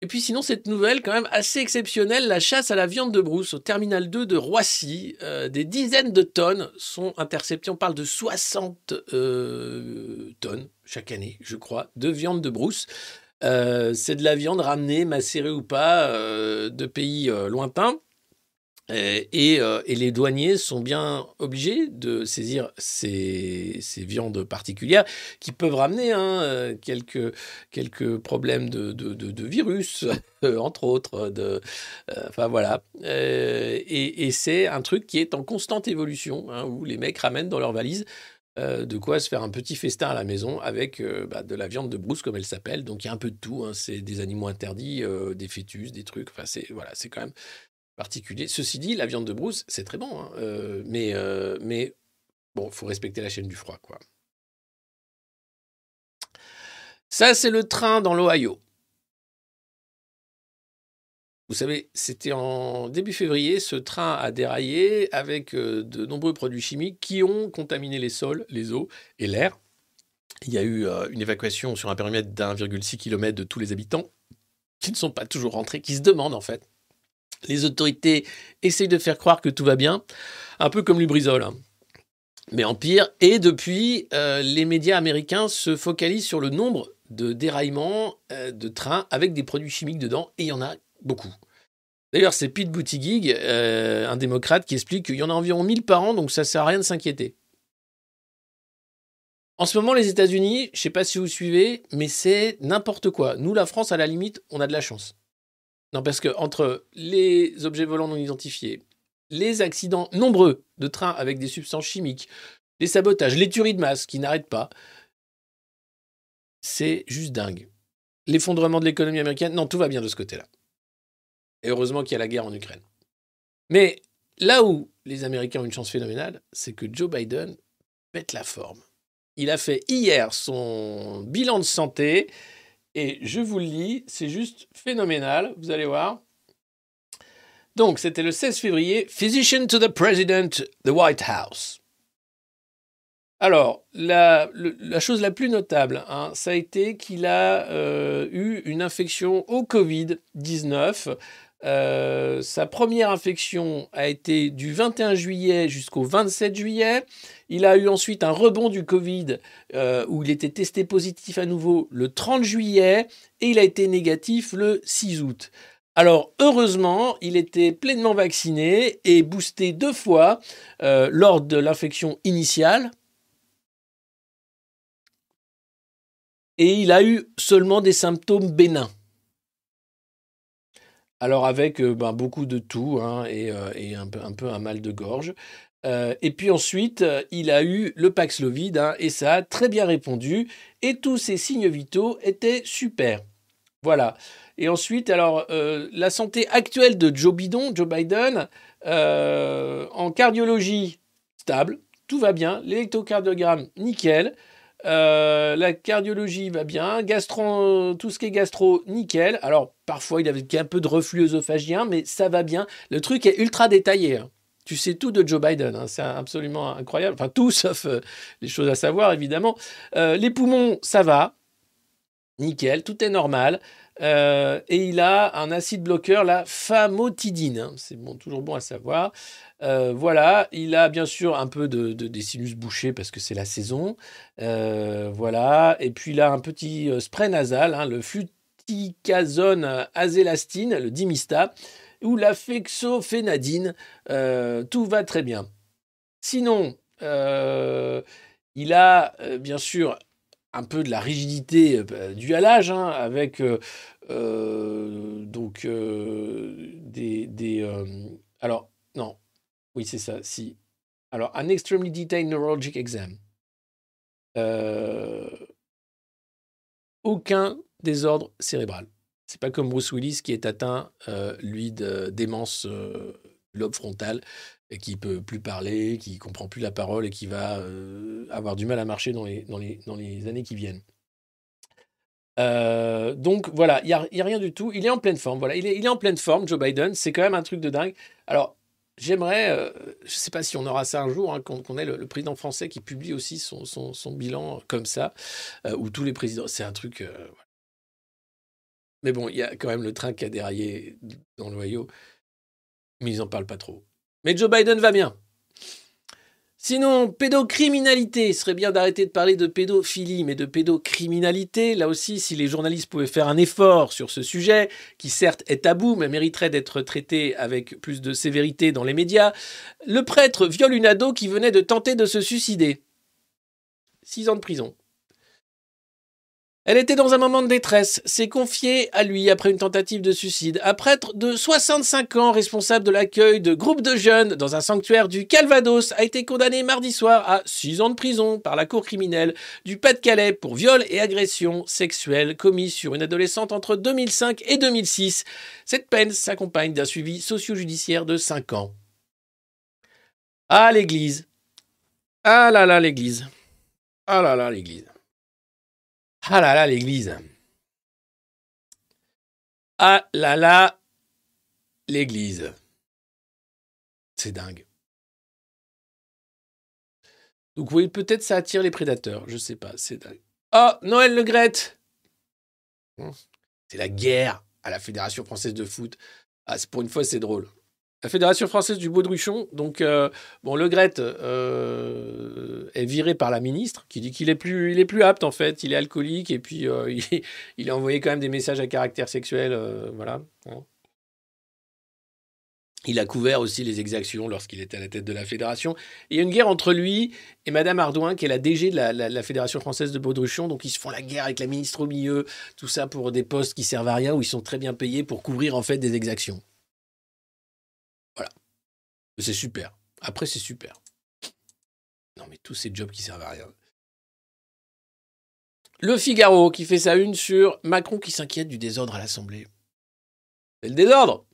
Et puis sinon, cette nouvelle quand même assez exceptionnelle, la chasse à la viande de brousse au terminal 2 de Roissy. Euh, des dizaines de tonnes sont interceptées, on parle de 60 euh, tonnes chaque année, je crois, de viande de brousse. Euh, c'est de la viande ramenée, macérée ou pas, de pays lointains. Euh, euh, et, les douaniers sont bien obligés de saisir ces, viandes particulières qui peuvent ramener hein, euh, quelques, quelques problèmes de, virus, entre autres. Enfin voilà. et, c'est un truc qui est en constante évolution, hein, où les mecs ramènent dans leur valise de quoi se faire un petit festin à la maison avec bah, de la viande de brousse, comme elle s'appelle. Donc il y a un peu de tout. Hein. C'est des animaux interdits, des fœtus, des trucs. Enfin, c'est voilà, c'est quand même Ceci dit, la viande de brousse, c'est très bon, hein, euh, mais, euh, mais bon, faut respecter la chaîne du froid, quoi. Ça, c'est le train dans l'Ohio. Vous savez, c'était en début février, ce train a déraillé avec euh, de nombreux produits chimiques qui ont contaminé les sols, les eaux et l'air. Il y a eu une évacuation sur un périmètre d'1,6 km de tous les habitants qui ne sont pas toujours rentrés, qui se demandent en fait les autorités essayent de faire croire que tout va bien, un peu comme Lubrizol. Hein. Mais en pire. Et depuis, euh, les médias américains se focalisent sur le nombre de déraillements euh, de trains avec des produits chimiques dedans, et il y en a beaucoup. D'ailleurs, c'est Pete Buttigieg, euh, un démocrate, qui explique qu'il y en a environ 1000 par an, donc ça ne sert à rien de s'inquiéter. En ce moment, les États-Unis, je ne sais pas si vous suivez, mais c'est n'importe quoi. Nous, la France, à la limite, on a de la chance. Non, parce que entre les objets volants non identifiés, les accidents nombreux de trains avec des substances chimiques, les sabotages, les tueries de masse qui n'arrêtent pas, c'est juste dingue. L'effondrement de l'économie américaine, non, tout va bien de ce côté-là. Et heureusement qu'il y a la guerre en Ukraine. Mais là où les Américains ont une chance phénoménale, c'est que Joe Biden pète la forme. Il a fait hier son bilan de santé et je vous le lis, c'est juste phénoménal, vous allez voir. Donc, c'était le 16 février, Physician to the President, the White House. Alors, la, chose la plus notable, hein, ça a été qu'il a euh, eu une infection au Covid-19. Euh, sa première infection a été du 21 juillet jusqu'au 27 juillet. Il a eu ensuite un rebond du Covid euh, où il était testé positif à nouveau le 30 juillet et il a été négatif le 6 août. Alors heureusement, il était pleinement vacciné et boosté deux fois lors de l'infection initiale et il a eu seulement des symptômes bénins. Alors avec euh, ben, beaucoup de toux hein, et, euh, un, peu, un, mal de gorge. Euh, et puis ensuite, il a eu le Paxlovid hein, et ça a très bien répondu et tous ses signes vitaux étaient super. Voilà. Et ensuite, alors la santé actuelle de Joe Biden, Joe Biden, en cardiologie stable, tout va bien, l'électrocardiogramme nickel. Euh, la cardiologie va bien, gastro, tout ce qui est gastro, nickel. Alors parfois il avait un peu de reflux œsophagien, mais ça va bien. Le truc est ultra détaillé. Hein. Tu sais tout de Joe Biden, hein. c'est absolument incroyable. Enfin tout sauf euh, les choses à savoir évidemment. Euh, les poumons, ça va, nickel, tout est normal. et il a un acide bloqueur, la famotidine. Hein. C'est bon, toujours bon à savoir. Euh, voilà, il a bien sûr un peu de, des sinus bouchés parce que c'est la saison. Euh, voilà, et puis il a un petit euh, spray nasal, hein, le fluticasone azélastine, le dimista, ou la fexofénadine. tout va très bien. Sinon, il a bien sûr un peu de la rigidité due à l'âge, hein, avec donc des alors non, oui, c'est ça, si. Alors, un extremely detailed neurologic exam. Euh, aucun désordre cérébral. C'est pas comme Bruce Willis qui est atteint, euh, lui, de démence euh, lobe frontal et qui peut plus parler, qui comprend plus la parole et qui va avoir du mal à marcher dans les, dans les, dans les années qui viennent. donc voilà, il n'y a, a, rien du tout. Il est en pleine forme. Voilà, il est, il est en pleine forme, Joe Biden. C'est quand même un truc de dingue. Alors, J'aimerais, euh, je ne sais pas si on aura ça un jour, hein, qu'on ait le, président français qui publie aussi son, bilan comme ça, euh, ou tous les présidents. C'est un truc. Euh, mais bon, il y a quand même le train qui a déraillé dans noyau, mais ils n'en parlent pas trop. Mais Joe Biden va bien. Sinon, pédocriminalité, ce serait bien d'arrêter de parler de pédophilie, mais de pédocriminalité. Là aussi, si les journalistes pouvaient faire un effort sur ce sujet, qui certes est tabou, mais mériterait d'être traité avec plus de sévérité dans les médias, le prêtre viole une ado qui venait de tenter de se suicider. Six ans de prison. Elle était dans un moment de détresse, s'est confiée à lui après une tentative de suicide. Un prêtre de 65 ans, responsable de l'accueil de groupes de jeunes dans un sanctuaire du Calvados, a été condamné mardi soir à 6 ans de prison par la cour criminelle du Pas-de-Calais pour viol et agression sexuelle commis sur une adolescente entre 2005 et 2006. Cette peine s'accompagne d'un suivi socio-judiciaire de 5 ans. Ah l'église. Ah là là l'église. Ah là là l'église. Ah là là, l'église. Ah là là, l'église. C'est dingue. Donc oui, peut-être ça attire les prédateurs, je sais pas, c'est dingue. Oh, Noël Le Grette C'est la guerre à la Fédération française de foot. Ah, pour une fois, c'est drôle la Fédération française du baudruchon. Donc, euh, bon, Le Gret euh, est viré par la ministre qui dit qu'il est plus, est plus apte en fait. Il est alcoolique et puis euh, il, a envoyé quand même des messages à caractère sexuel, voilà. Hein. Il a couvert aussi les exactions lorsqu'il était à la tête de la fédération. il y a une guerre entre lui et Madame Ardouin, qui est la DG de la, la, Fédération française de baudruchon. Donc ils se font la guerre avec la ministre au milieu, tout ça pour des postes qui servent à rien, où ils sont très bien payés pour couvrir en fait des exactions. C'est super. Après, c'est super. Non, mais tous ces jobs qui servent à rien. Le Figaro qui fait sa une sur Macron qui s'inquiète du désordre à l'Assemblée. C'est le désordre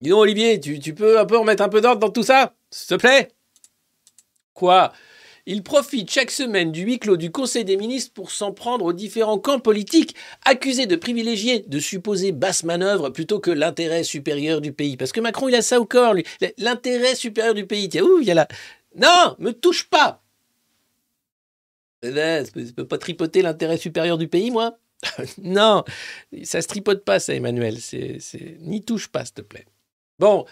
Dis donc, Olivier, tu, tu peux un peu remettre un peu d'ordre dans tout ça S'il te plaît? Quoi? Il profite chaque semaine du huis clos du Conseil des ministres pour s'en prendre aux différents camps politiques, accusés de privilégier de supposer basse manœuvre plutôt que l'intérêt supérieur du pays. Parce que Macron, il a ça au corps, lui. L'intérêt supérieur du pays. Tiens, ouh, il y a là. Non, me touche pas Je peux pas tripoter l'intérêt supérieur du pays, moi? Non, ça se tripote pas, ça, Emmanuel. N'y touche pas, s'il te plaît. Bon,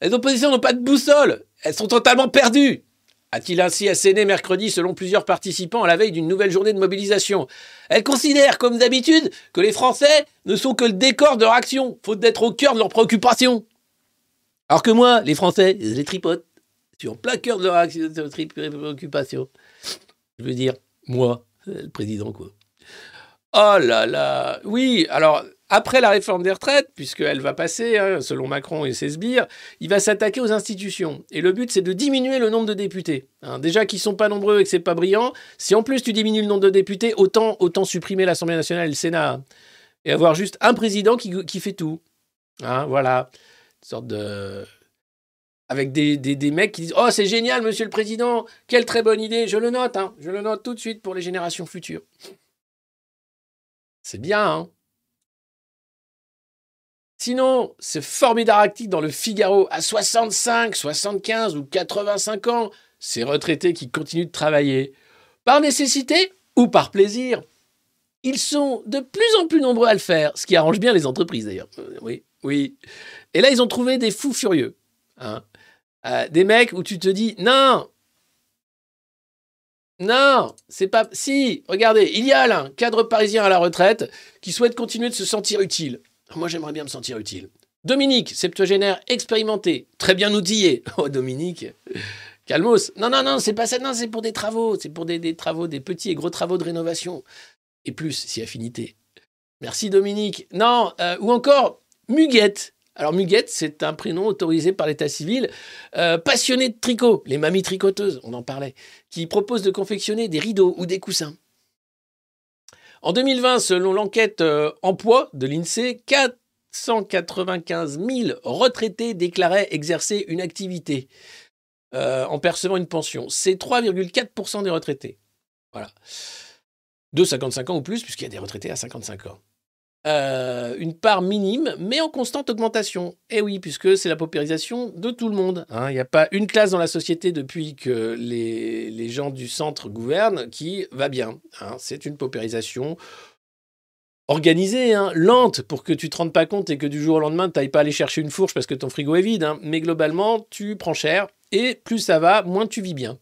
les oppositions n'ont pas de boussole. Elles sont totalement perdues. A-t-il ainsi asséné mercredi, selon plusieurs participants, à la veille d'une nouvelle journée de mobilisation? Elles considèrent, comme d'habitude, que les Français ne sont que le décor de leur action, faute d'être au cœur de leurs préoccupations. Alors que moi, les Français, je les tripote. Je suis en plein cœur de leur action, de leurs préoccupations. Je veux dire, moi, le président, quoi. Oh là là Oui, alors, après la réforme des retraites, puisqu'elle va passer, hein, selon Macron et ses sbires, il va s'attaquer aux institutions. Et le but, c'est de diminuer le nombre de députés. Hein, déjà qu'ils sont pas nombreux et que c'est pas brillant, si en plus tu diminues le nombre de députés, autant, supprimer l'Assemblée nationale et le Sénat. et avoir juste un président qui, fait tout. Hein, voilà. Une sorte de... Avec des mecs qui disent Oh, c'est génial, monsieur le président, quelle très bonne idée. Je le note, hein, je le note tout de suite pour les générations futures. C'est bien, hein Sinon, ce formidable article dans le Figaro, à 65, 75 ou 85 ans, ces retraités qui continuent de travailler, par nécessité ou par plaisir, ils sont de plus en plus nombreux à le faire, ce qui arrange bien les entreprises d'ailleurs. Euh, Oui, oui. Et là, ils ont trouvé des fous furieux. hein. Euh, des mecs où tu te dis, non, non, c'est pas. Si, regardez, il y a un cadre parisien à la retraite qui souhaite continuer de se sentir utile. Moi, j'aimerais bien me sentir utile. Dominique, septuagénaire expérimenté, très bien outillé. Oh, Dominique, calmos. Non, non, non, c'est pas ça. Non, c'est pour des travaux. C'est pour des, travaux, des petits et gros travaux de rénovation. Et plus, si affinité. Merci, Dominique. Non, euh, ou encore, Muguette. Alors, Muguette, c'est un prénom autorisé par l'état civil. Euh, passionné de tricot, les mamies tricoteuses, on en parlait, qui proposent de confectionner des rideaux ou des coussins. En 2020, selon l'enquête euh, emploi de l'INSEE, 495 000 retraités déclaraient exercer une activité euh, en percevant une pension. C'est 3,4% des retraités. Voilà. De 55 ans ou plus, puisqu'il y a des retraités à 55 ans. Euh, une part minime, mais en constante augmentation. Et oui, puisque c'est la paupérisation de tout le monde. hein. Il n'y a pas une classe dans la société depuis que les, gens du centre gouvernent qui va bien. hein. C'est une paupérisation organisée, hein, lente, pour que tu te rendes pas compte et que du jour au lendemain, tu n'ailles pas aller chercher une fourche parce que ton frigo est vide. Mais globalement, tu prends cher et plus ça va, moins tu vis bien.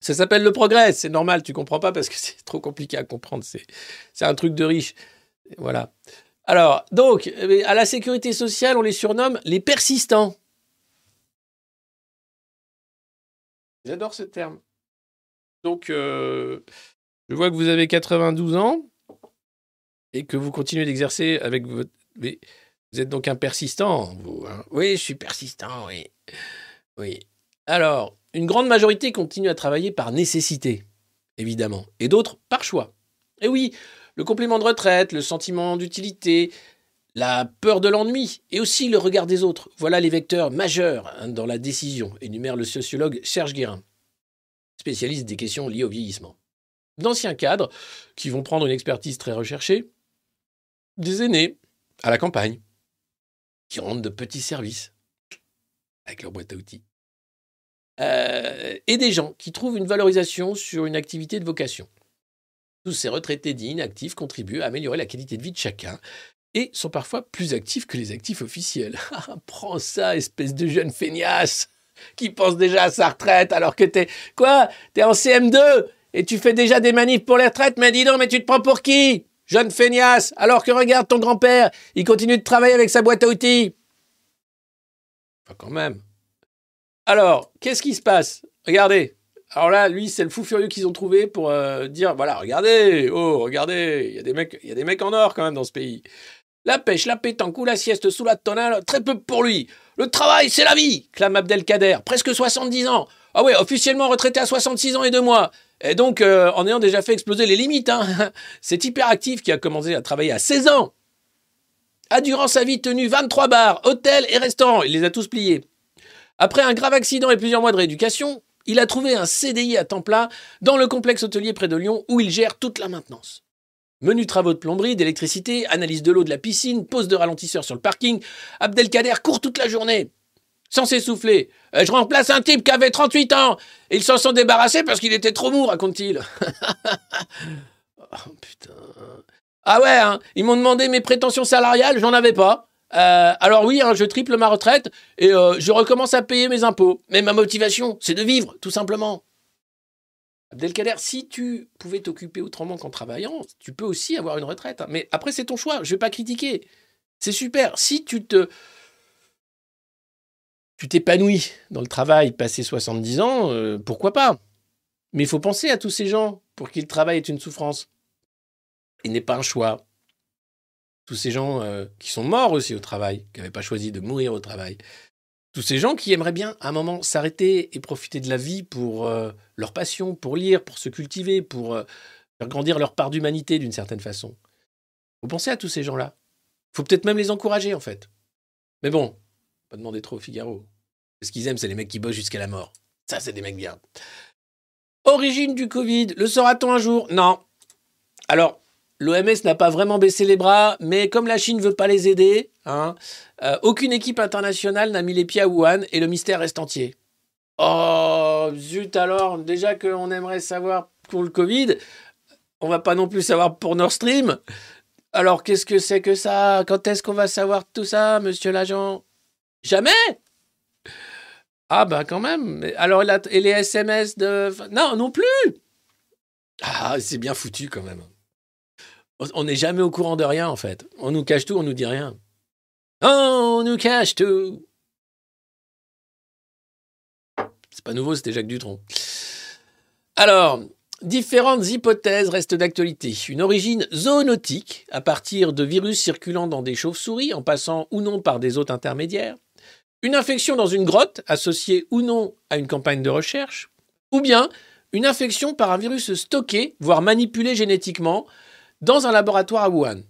Ça s'appelle le progrès, c'est normal, tu comprends pas parce que c'est trop compliqué à comprendre, c'est un truc de riche. Voilà. Alors, donc, euh, à la sécurité sociale, on les surnomme les persistants. J'adore ce terme. Donc, euh, je vois que vous avez 92 ans et que vous continuez d'exercer avec votre... Mais vous êtes donc un persistant, vous. hein oui, je suis persistant, oui. Oui. Alors, une grande majorité continue à travailler par nécessité, évidemment, et d'autres par choix. Et oui, le complément de retraite, le sentiment d'utilité, la peur de l'ennui et aussi le regard des autres. Voilà les vecteurs majeurs hein, dans la décision, énumère le sociologue Serge Guérin, spécialiste des questions liées au vieillissement. D'anciens cadres qui vont prendre une expertise très recherchée, des aînés à la campagne qui rendent de petits services avec leur boîte à outils. Euh, et des gens qui trouvent une valorisation sur une activité de vocation. Tous ces retraités dits inactifs contribuent à améliorer la qualité de vie de chacun et sont parfois plus actifs que les actifs officiels. Ah, Prends ça, espèce de jeune feignasse qui pense déjà à sa retraite alors que t'es... Quoi? T'es en CM2 et tu fais déjà des manifs pour les retraites? Mais dis donc, mais tu te prends pour qui Jeune feignasse Alors que regarde ton grand-père, il continue de travailler avec sa boîte à outils? Enfin, quand même. Alors, qu'est-ce qui se passe? Regardez. Alors là, lui, c'est le fou furieux qu'ils ont trouvé pour euh, dire voilà, regardez, oh, regardez, il y a des mecs, y a des mecs en or quand même dans ce pays. La pêche, la pétanque ou la sieste sous la tonnelle, très peu pour lui. Le travail, c'est la vie, clame Abdelkader, presque 70 ans. Ah ouais, officiellement retraité à 66 ans et deux mois. Et donc, euh, en ayant déjà fait exploser les limites, hein. cet hyperactif qui a commencé à travailler à 16 ans a durant sa vie tenu 23 bars, hôtels et restaurants. Il les a tous pliés. Après un grave accident et plusieurs mois de rééducation, il a trouvé un CDI à temps plein dans le complexe hôtelier près de Lyon où il gère toute la maintenance. Menu travaux de plomberie, d'électricité, analyse de l'eau de la piscine, pose de ralentisseur sur le parking, Abdelkader court toute la journée. sans s'essouffler. Euh, je remplace un type qui avait 38 ans. Ils s'en sont débarrassés parce qu'il était trop mou, raconte-t-il. oh, putain. Ah ouais, hein, ils m'ont demandé mes prétentions salariales, j'en avais pas. Euh, alors oui, hein, je triple ma retraite et euh, je recommence à payer mes impôts. Mais ma motivation, c'est de vivre, tout simplement. Abdelkader, si tu pouvais t'occuper autrement qu'en travaillant, tu peux aussi avoir une retraite. hein. Mais après, c'est ton choix, je vais pas critiquer. C'est super. Si tu te... Tu t'épanouis dans le travail, passé 70 ans, euh, pourquoi pas? Mais il faut penser à tous ces gens pour qui le travail est une souffrance. Il n'est pas un choix. Tous ces gens euh, qui sont morts aussi au travail, qui n'avaient pas choisi de mourir au travail. Tous ces gens qui aimeraient bien à un moment s'arrêter et profiter de la vie pour euh, leur passion, pour lire, pour se cultiver, pour euh, faire grandir leur part d'humanité d'une certaine façon. Faut penser à tous ces gens-là? Faut peut-être même les encourager en fait. Mais bon, pas demander trop au Figaro. Ce qu'ils aiment, c'est les mecs qui bossent jusqu'à la mort. Ça, c'est des mecs bien. Origine du Covid, le saura-t-on un jour? Non. Alors, l'OMS n'a pas vraiment baissé les bras, mais comme la Chine ne veut pas les aider, hein, euh, aucune équipe internationale n'a mis les pieds à Wuhan et le mystère reste entier. Oh, zut alors, déjà qu'on aimerait savoir pour le Covid, on va pas non plus savoir pour Nord Stream. Alors, qu'est-ce que c'est que ça? Quand est-ce qu'on va savoir tout ça, monsieur l'agent? Jamais Ah, bah quand même. Alors, et les SMS de. Non, non plus Ah, c'est bien foutu quand même. On- n'est jamais au courant de rien, en fait. On nous cache tout, on nous dit rien. Oh, on nous cache tout C'est pas nouveau, c'était Jacques Dutronc. Alors, différentes hypothèses restent d'actualité. Une origine zoonotique, à partir de virus circulant dans des chauves-souris, en passant ou non par des hôtes intermédiaires. Une infection dans une grotte, associée ou non à une campagne de recherche. Ou bien une infection par un virus stocké, voire manipulé génétiquement, dans un laboratoire à Wuhan.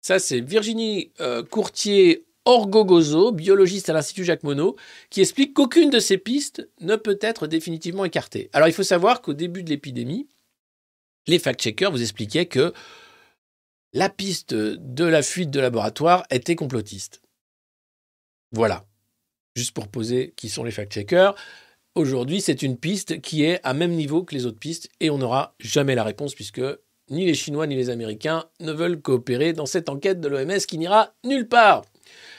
Ça, c'est Virginie euh, Courtier Orgogozo, biologiste à l'Institut Jacques Monod, qui explique qu'aucune de ces pistes ne peut être définitivement écartée. Alors, il faut savoir qu'au début de l'épidémie, les fact-checkers vous expliquaient que la piste de la fuite de laboratoire était complotiste. Voilà. Juste pour poser qui sont les fact-checkers. Aujourd'hui, c'est une piste qui est à même niveau que les autres pistes et on n'aura jamais la réponse puisque ni les Chinois ni les Américains ne veulent coopérer dans cette enquête de l'OMS qui n'ira nulle part.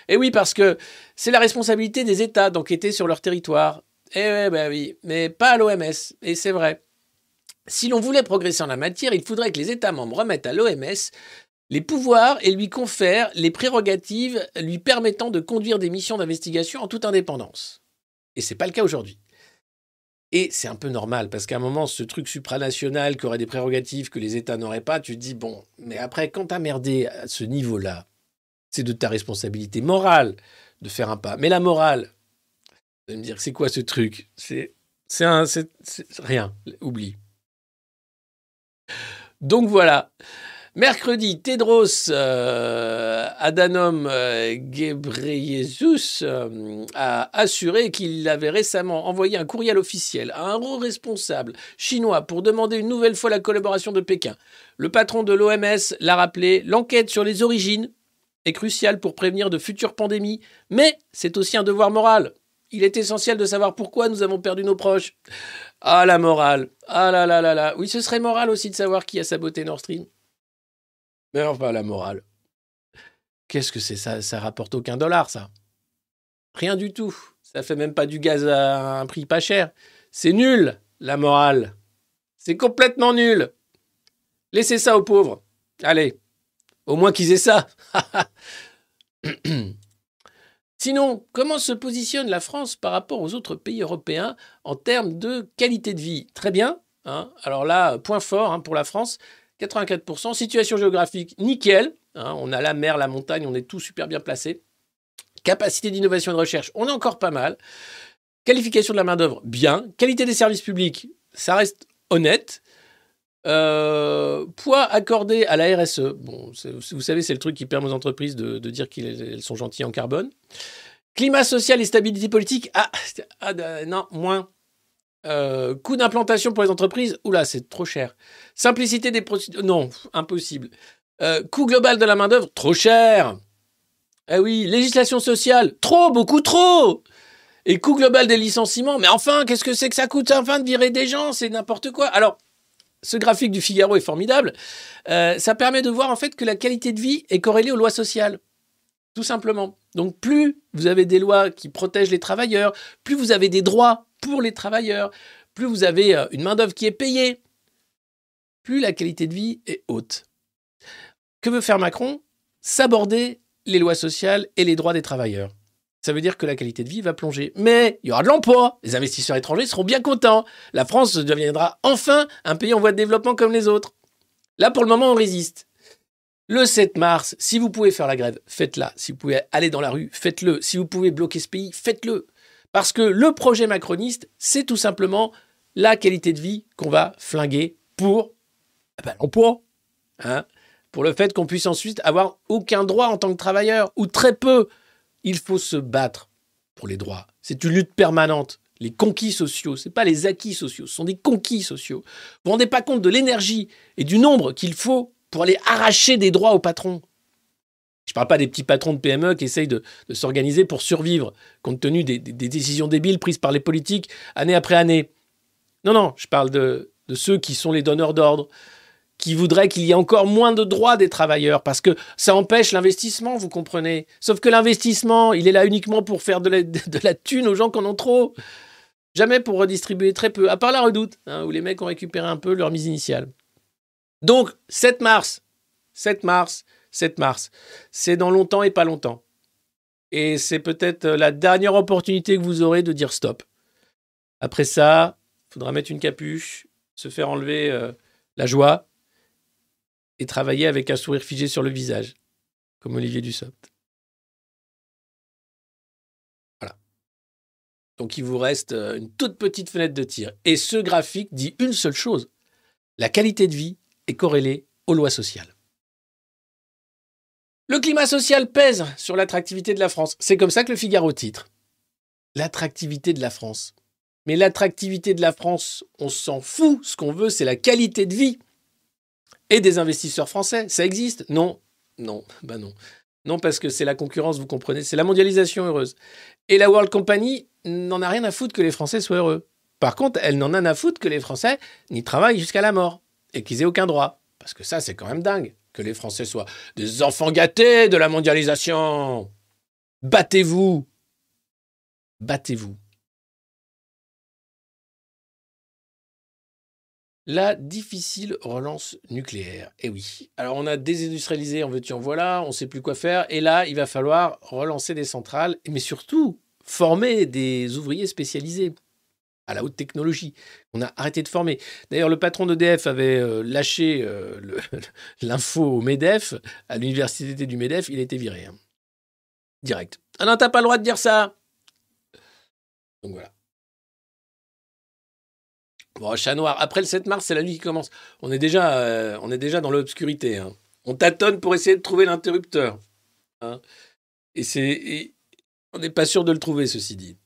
Et oui, parce que c'est la responsabilité des États d'enquêter sur leur territoire. Eh bah oui, mais pas à l'OMS. Et c'est vrai. Si l'on voulait progresser en la matière, il faudrait que les États membres remettent à l'OMS les pouvoirs et lui confèrent les prérogatives lui permettant de conduire des missions d'investigation en toute indépendance. Et c'est pas le cas aujourd'hui. Et c'est un peu normal, parce qu'à un moment, ce truc supranational qui aurait des prérogatives que les États n'auraient pas, tu te dis, bon, mais après, quand t'as merdé à ce niveau-là, c'est de ta responsabilité morale de faire un pas. Mais la morale, vous me dire, c'est quoi ce truc? C'est rien, oublie. Donc voilà. Mercredi, Tedros euh, Adhanom euh, Ghebreyesus euh, a assuré qu'il avait récemment envoyé un courriel officiel à un haut responsable chinois pour demander une nouvelle fois la collaboration de Pékin. Le patron de l'OMS l'a rappelé, l'enquête sur les origines est cruciale pour prévenir de futures pandémies, mais c'est aussi un devoir moral. Il est essentiel de savoir pourquoi nous avons perdu nos proches. Ah la morale, ah là là là là. Oui, ce serait moral aussi de savoir qui a saboté Nord Stream. Mais enfin, la morale. Qu'est-ce que c'est ça Ça rapporte aucun dollar, ça. Rien du tout. Ça fait même pas du gaz à un prix pas cher. C'est nul, la morale. C'est complètement nul. Laissez ça aux pauvres. Allez, au moins qu'ils aient ça. Sinon, comment se positionne la France par rapport aux autres pays européens en termes de qualité de vie? Très bien. hein. Alors là, point fort hein, pour la France, 84%. Situation géographique, nickel. hein. on a la mer, la montagne, on est tout super bien placé. Capacité d'innovation et de recherche, on est encore pas mal. Qualification de la main-d'œuvre, bien. Qualité des services publics, ça reste honnête. Euh, poids accordé à la RSE. Bon, vous savez, c'est le truc qui permet aux entreprises de, dire qu'elles sont gentilles en carbone. Climat social et stabilité politique. Ah, ah, euh, non, moins. Euh, coût d'implantation pour les entreprises. Oula, c'est trop cher. Simplicité des procédures. Non, impossible. Euh, coût global de la main-d'œuvre. Trop cher. Eh oui, législation sociale. Trop, beaucoup trop. Et coût global des licenciements. Mais enfin, qu'est-ce que c'est que ça coûte enfin de virer des gens C'est n'importe quoi. Alors, ce graphique du Figaro est formidable. Euh, ça permet de voir en fait que la qualité de vie est corrélée aux lois sociales. Tout simplement. Donc plus vous avez des lois qui protègent les travailleurs, plus vous avez des droits pour les travailleurs, plus vous avez euh, une main-d'œuvre qui est payée, plus la qualité de vie est haute. Que veut faire Macron? S'aborder les lois sociales et les droits des travailleurs. Ça veut dire que la qualité de vie va plonger. Mais il y aura de l'emploi. Les investisseurs étrangers seront bien contents. La France deviendra enfin un pays en voie de développement comme les autres. Là, pour le moment, on résiste. Le 7 mars, si vous pouvez faire la grève, faites-la. Si vous pouvez aller dans la rue, faites-le. Si vous pouvez bloquer ce pays, faites-le. Parce que le projet macroniste, c'est tout simplement la qualité de vie qu'on va flinguer pour eh ben, l'emploi. Hein pour le fait qu'on puisse ensuite avoir aucun droit en tant que travailleur, ou très peu. Il faut se battre pour les droits. C'est une lutte permanente. Les conquis sociaux, ce pas les acquis sociaux, ce sont des conquis sociaux. Vous ne vous rendez pas compte de l'énergie et du nombre qu'il faut pour aller arracher des droits aux patrons. Je ne parle pas des petits patrons de PME qui essayent de, s'organiser pour survivre, compte tenu des, décisions débiles prises par les politiques année après année. Non, non, je parle de ceux qui sont les donneurs d'ordre, qui voudrait qu'il y ait encore moins de droits des travailleurs, parce que ça empêche l'investissement, vous comprenez. Sauf que l'investissement, il est là uniquement pour faire de la, thune aux gens qui en ont trop. Jamais pour redistribuer très peu, à part la redoute, hein, où les mecs ont récupéré un peu leur mise initiale. Donc, 7 mars, 7 mars, 7 mars, c'est dans longtemps et pas longtemps. Et c'est peut-être la dernière opportunité que vous aurez de dire stop. Après ça, il faudra mettre une capuche, se faire enlever euh, la joie, et travailler avec un sourire figé sur le visage, comme Olivier Dussopt. Voilà. Donc il vous reste euh, une toute petite fenêtre de tir. Et ce graphique dit une seule chose. La qualité de vie est corrélée aux lois sociales. Le climat social pèse sur l'attractivité de la France. C'est comme ça que le Figaro titre. L'attractivité de la France. Mais l'attractivité de la France, on s'en fout. Ce qu'on veut, c'est la qualité de vie et des investisseurs français. Ça existe? Non, non, bah non. Non, parce que c'est la concurrence, vous comprenez, c'est la mondialisation heureuse. Et la World Company n'en a rien à foutre que les Français soient heureux. Par contre, elle n'en a rien à foutre que les Français n'y travaillent jusqu'à la mort et qu'ils aient aucun droit. Parce que ça, c'est quand même dingue les Français soient des enfants gâtés de la mondialisation. Battez-vous. Battez-vous. la difficile relance nucléaire. Eh oui. Alors on a désindustrialisé, en veux-tu, en voilà, on ne sait plus quoi faire. Et là, il va falloir relancer des centrales, mais surtout former des ouvriers spécialisés à la haute technologie. On a arrêté de former. D'ailleurs, le patron d'EDF avait euh, lâché euh, l'info au MEDEF, à l'université du MEDEF, il été viré. Hein. Direct. Ah non, t'as pas le droit de dire ça. Donc voilà. Bon, chat noir. Après le 7 mars, c'est la nuit qui commence. On est déjà, euh, dans l'obscurité. Hein. On tâtonne pour essayer de trouver l'interrupteur. Hein. Et c'est, on n'est pas sûr de le trouver, ceci dit.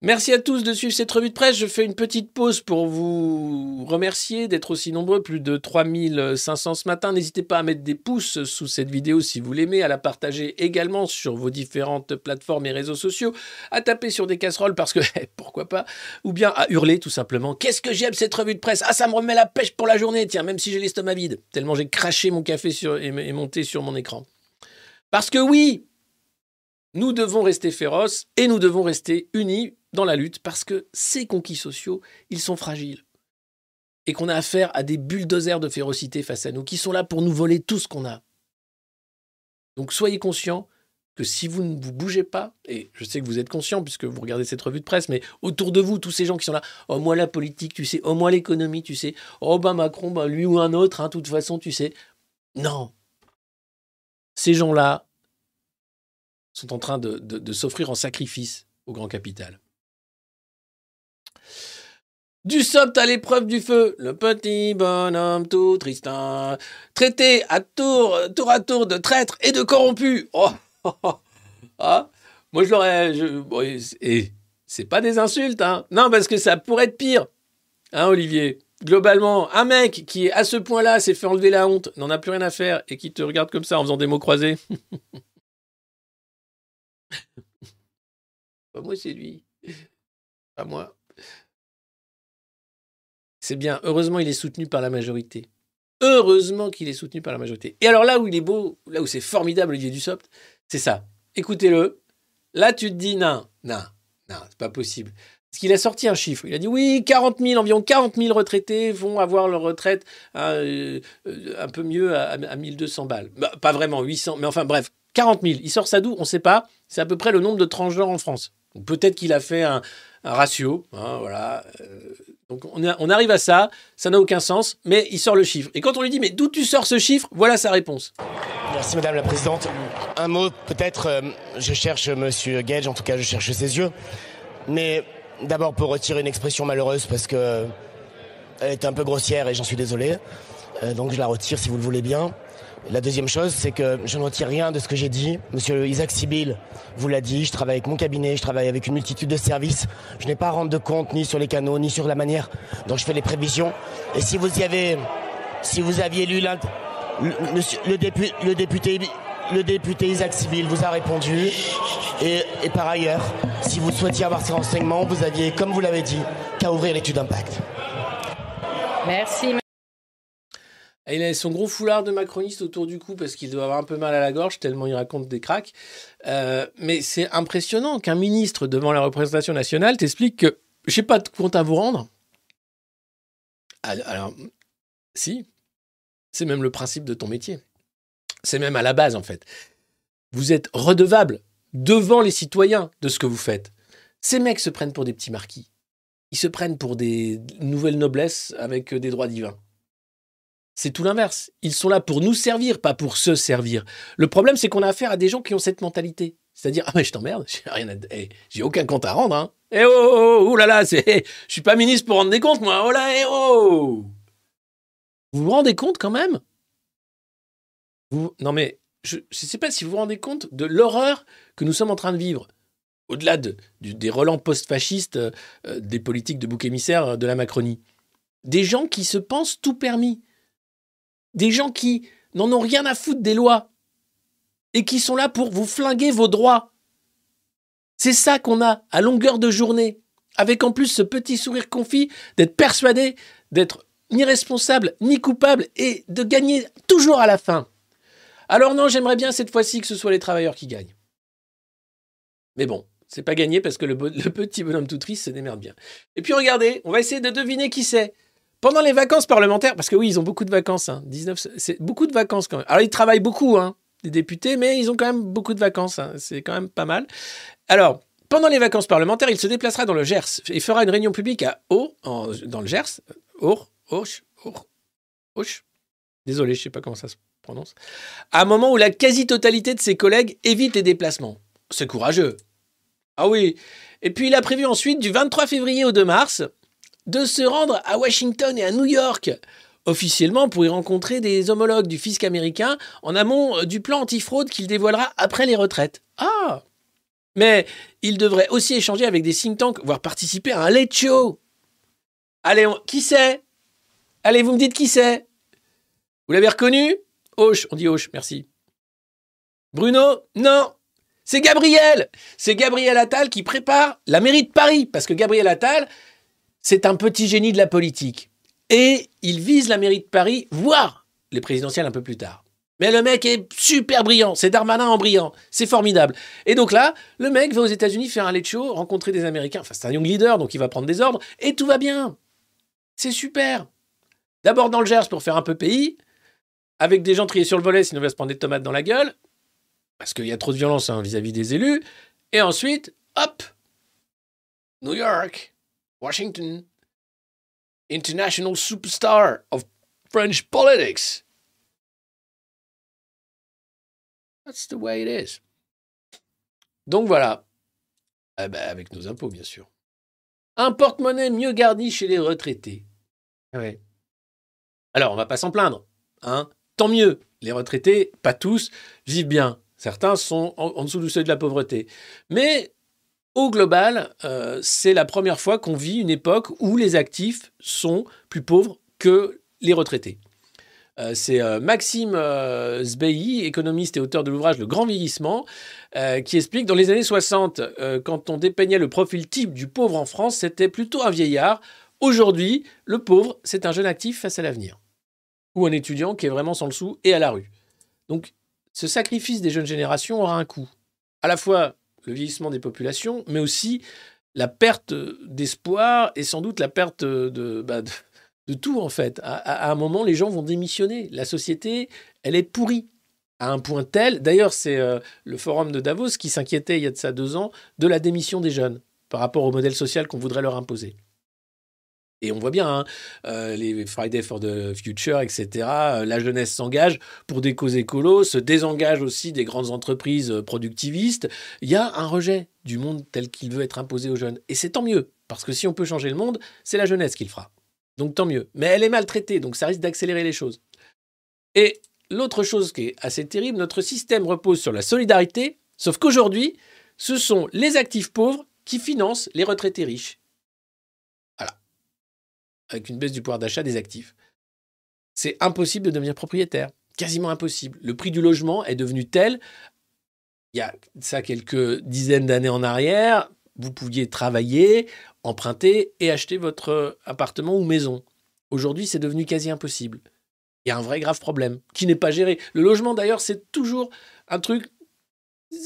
Merci à tous de suivre cette revue de presse. Je fais une petite pause pour vous remercier d'être aussi nombreux, plus de 3500 ce matin. N'hésitez pas à mettre des pouces sous cette vidéo si vous l'aimez, à la partager également sur vos différentes plateformes et réseaux sociaux, à taper sur des casseroles parce que pourquoi pas, ou bien à hurler tout simplement. Qu'est-ce que j'aime cette revue de presse? Ah, ça me remet la pêche pour la journée, tiens, même si j'ai l'estomac vide, tellement j'ai craché mon café sur, et monté sur mon écran. Parce que oui, nous devons rester féroces et nous devons rester unis dans la lutte parce que ces conquis sociaux, ils sont fragiles. Et qu'on a affaire à des bulldozers de férocité face à nous qui sont là pour nous voler tout ce qu'on a. Donc soyez conscients que si vous ne vous bougez pas, et je sais que vous êtes conscients puisque vous regardez cette revue de presse, mais autour de vous, tous ces gens qui sont là, oh moi la politique, tu sais, oh moi l'économie, tu sais, oh ben Macron, ben lui ou un autre, hein, de toute façon, tu sais. Non. Ces gens-là sont en train de s'offrir en sacrifice au grand capital. Du sopt à l'épreuve du feu, le petit bonhomme tout tristin, traité à tour, tour à tour de traître et de corrompu. Oh, ah, moi je l'aurais. et c'est pas des insultes, hein. Non, parce que ça pourrait être pire, hein, Olivier. Globalement, un mec qui à ce point-là s'est fait enlever la honte, n'en a plus rien à faire et qui te regarde comme ça en faisant des mots croisés. Pas moi, c'est lui. Pas moi. C'est bien. Heureusement, il est soutenu par la majorité. Heureusement qu'il est soutenu par la majorité. Et alors là où il est beau, là où c'est formidable, Olivier Dussopt, c'est ça. Écoutez-le. Là, tu te dis, non, non, non, c'est pas possible. Parce qu'il a sorti un chiffre. Il a dit oui, 40 000, environ 40 000 retraités vont avoir leur retraite euh, euh, un peu mieux à, à 1200 balles. Bah, pas vraiment, 800, mais enfin bref, 40 000. Il sort ça d'où? On ne sait pas. C'est à peu près le nombre de transgenres en France. Peut-être qu'il a fait un, un ratio. hein, voilà. Euh, donc on, arrive à ça. Ça n'a aucun sens, mais il sort le chiffre. Et quand on lui dit mais d'où tu sors ce chiffre? Voilà sa réponse. Merci Madame la Présidente. Un mot peut-être, euh, je cherche Monsieur Gage, en tout cas je cherche ses yeux. Mais d'abord pour retirer une expression malheureuse parce que euh, elle est un peu grossière et j'en suis désolé. Euh, donc je la retire si vous le voulez bien. La deuxième chose, c'est que je ne retire rien de ce que j'ai dit. Monsieur Isaac Sibyl vous l'a dit, je travaille avec mon cabinet, je travaille avec une multitude de services. Je n'ai pas à rendre de compte ni sur les canaux, ni sur la manière dont je fais les prévisions. Et si vous y avez, si vous aviez lu le, le député, le député Isaac Sibyl vous a répondu. Et, et par ailleurs, si vous souhaitiez avoir ces renseignements, vous aviez, comme vous l'avez dit, qu'à ouvrir l'étude d'impact. Merci. Il a son gros foulard de macroniste autour du cou parce qu'il doit avoir un peu mal à la gorge tellement il raconte des cracks. Euh, mais c'est impressionnant qu'un ministre devant la représentation nationale t'explique que j'ai pas de compte à vous rendre. Alors, alors, si, c'est même le principe de ton métier. C'est même à la base en fait. Vous êtes redevable devant les citoyens de ce que vous faites. Ces mecs se prennent pour des petits marquis. Ils se prennent pour des nouvelles noblesses avec des droits divins. C'est tout l'inverse. Ils sont là pour nous servir, pas pour se servir. Le problème, c'est qu'on a affaire à des gens qui ont cette mentalité. C'est-à-dire, ah mais je t'emmerde, eh, j'ai aucun compte à rendre. Hein. Eh oh, oh, oh, oh là là, c'est, eh, je suis pas ministre pour rendre des comptes, moi. Oh là, eh oh. Vous vous rendez compte quand même? Non mais, je ne sais pas si vous vous rendez compte de l'horreur que nous sommes en train de vivre. Au-delà des relents post-fascistes, euh, euh, des politiques de bouc émissaire euh, de la Macronie. Des gens qui se pensent tout permis des gens qui n'en ont rien à foutre des lois et qui sont là pour vous flinguer vos droits. C'est ça qu'on a à longueur de journée, avec en plus ce petit sourire confit d'être persuadé d'être ni responsable ni coupable et de gagner toujours à la fin. Alors non, j'aimerais bien cette fois-ci que ce soit les travailleurs qui gagnent. Mais bon, c'est pas gagné parce que le, le petit bonhomme tout triste se démerde bien. Et puis regardez, on va essayer de deviner qui c'est. Pendant les vacances parlementaires, parce que oui, ils ont beaucoup de vacances, hein, 19, c'est beaucoup de vacances quand même. Alors ils travaillent beaucoup, hein, les députés, mais ils ont quand même beaucoup de vacances, hein, c'est quand même pas mal. Alors, pendant les vacances parlementaires, il se déplacera dans le Gers et fera une réunion publique à Haut, en- dans le Gers, Our, Auch, Auch. Désolé, je sais pas comment ça se prononce. À un moment où la quasi-totalité de ses collègues évite les déplacements. C'est courageux. Ah oui. Et puis il a prévu ensuite, du 23 février au 2 mars, de se rendre à Washington et à New York, officiellement pour y rencontrer des homologues du fisc américain en amont euh, du plan antifraude qu'il dévoilera après les retraites. Ah! Mais il devrait aussi échanger avec des think tanks, voire participer à un late show. Allez, qui c'est? Allez, vous me dites qui c'est? Vous l'avez reconnu? Hoche, on dit Hoche, merci. Bruno? Non. C'est Gabriel. C'est Gabriel Attal qui prépare la mairie de Paris, parce que Gabriel Attal, c'est un petit génie de la politique. Et il vise la mairie de Paris, voire les présidentielles un peu plus tard. Mais le mec est super brillant, c'est Darmanin en brillant, c'est formidable. Et donc là, le mec va aux États-Unis faire un late show, rencontrer des Américains, enfin c'est un young leader, donc il va prendre des ordres, et tout va bien. C'est super. D'abord dans le Gers pour faire un peu pays, avec des gens triés sur le volet, sinon il va se prendre des tomates dans la gueule, parce qu'il y a trop de violence hein, vis-à-vis des élus. Et ensuite, hop, New York, Washington, international superstar of French politics. That's the way it is. Donc voilà. Eh ben, avec nos impôts, bien sûr. Un porte-monnaie mieux garni chez les retraités. Ouais. Alors, on va pas s'en plaindre. Hein Tant mieux. Les retraités, pas tous, vivent bien. Certains sont en, en dessous du seuil de la pauvreté. Mais au global, euh, c'est la première fois qu'on vit une époque où les actifs sont plus pauvres que les retraités. Euh, c'est euh, Maxime Zbeyi, économiste et auteur de l'ouvrage Le Grand Vieillissement, qui explique dans les années 60, euh, quand on dépeignait le profil type du pauvre en France, c'était plutôt un vieillard. Aujourd'hui, le pauvre, c'est un jeune actif face à l'avenir. Ou un étudiant qui est vraiment sans le sou et à la rue. Donc, ce sacrifice des jeunes générations aura un coût. À la fois le vieillissement des populations, mais aussi la perte d'espoir et sans doute la perte de, bah, tout, en fait. À un moment, les gens vont démissionner. La société, elle est pourrie. À un point tel, d'ailleurs, c'est euh, le forum de Davos qui s'inquiétait il y a de ça deux ans de la démission des jeunes par rapport au modèle social qu'on voudrait leur imposer. Et on voit bien, hein, euh, les Friday for the Future, etc., euh, la jeunesse s'engage pour des causes écolos, se désengage aussi des grandes entreprises euh, productivistes. Il y a un rejet du monde tel qu'il veut être imposé aux jeunes. Et c'est tant mieux, parce que si on peut changer le monde, c'est la jeunesse qui le fera. Donc tant mieux. Mais elle est maltraitée, donc ça risque d'accélérer les choses. Et l'autre chose qui est assez terrible, notre système repose sur la solidarité, sauf qu'aujourd'hui, ce sont les actifs pauvres qui financent les retraités riches. Avec une baisse du pouvoir d'achat des actifs. C'est impossible de devenir propriétaire. Quasiment impossible. Le prix du logement est devenu tel, il y a ça quelques dizaines d'années en arrière, vous pouviez travailler, emprunter et acheter votre appartement ou maison. Aujourd'hui, c'est devenu quasi impossible. Il y a un vrai grave problème qui n'est pas géré. Le logement, d'ailleurs, c'est toujours un truc,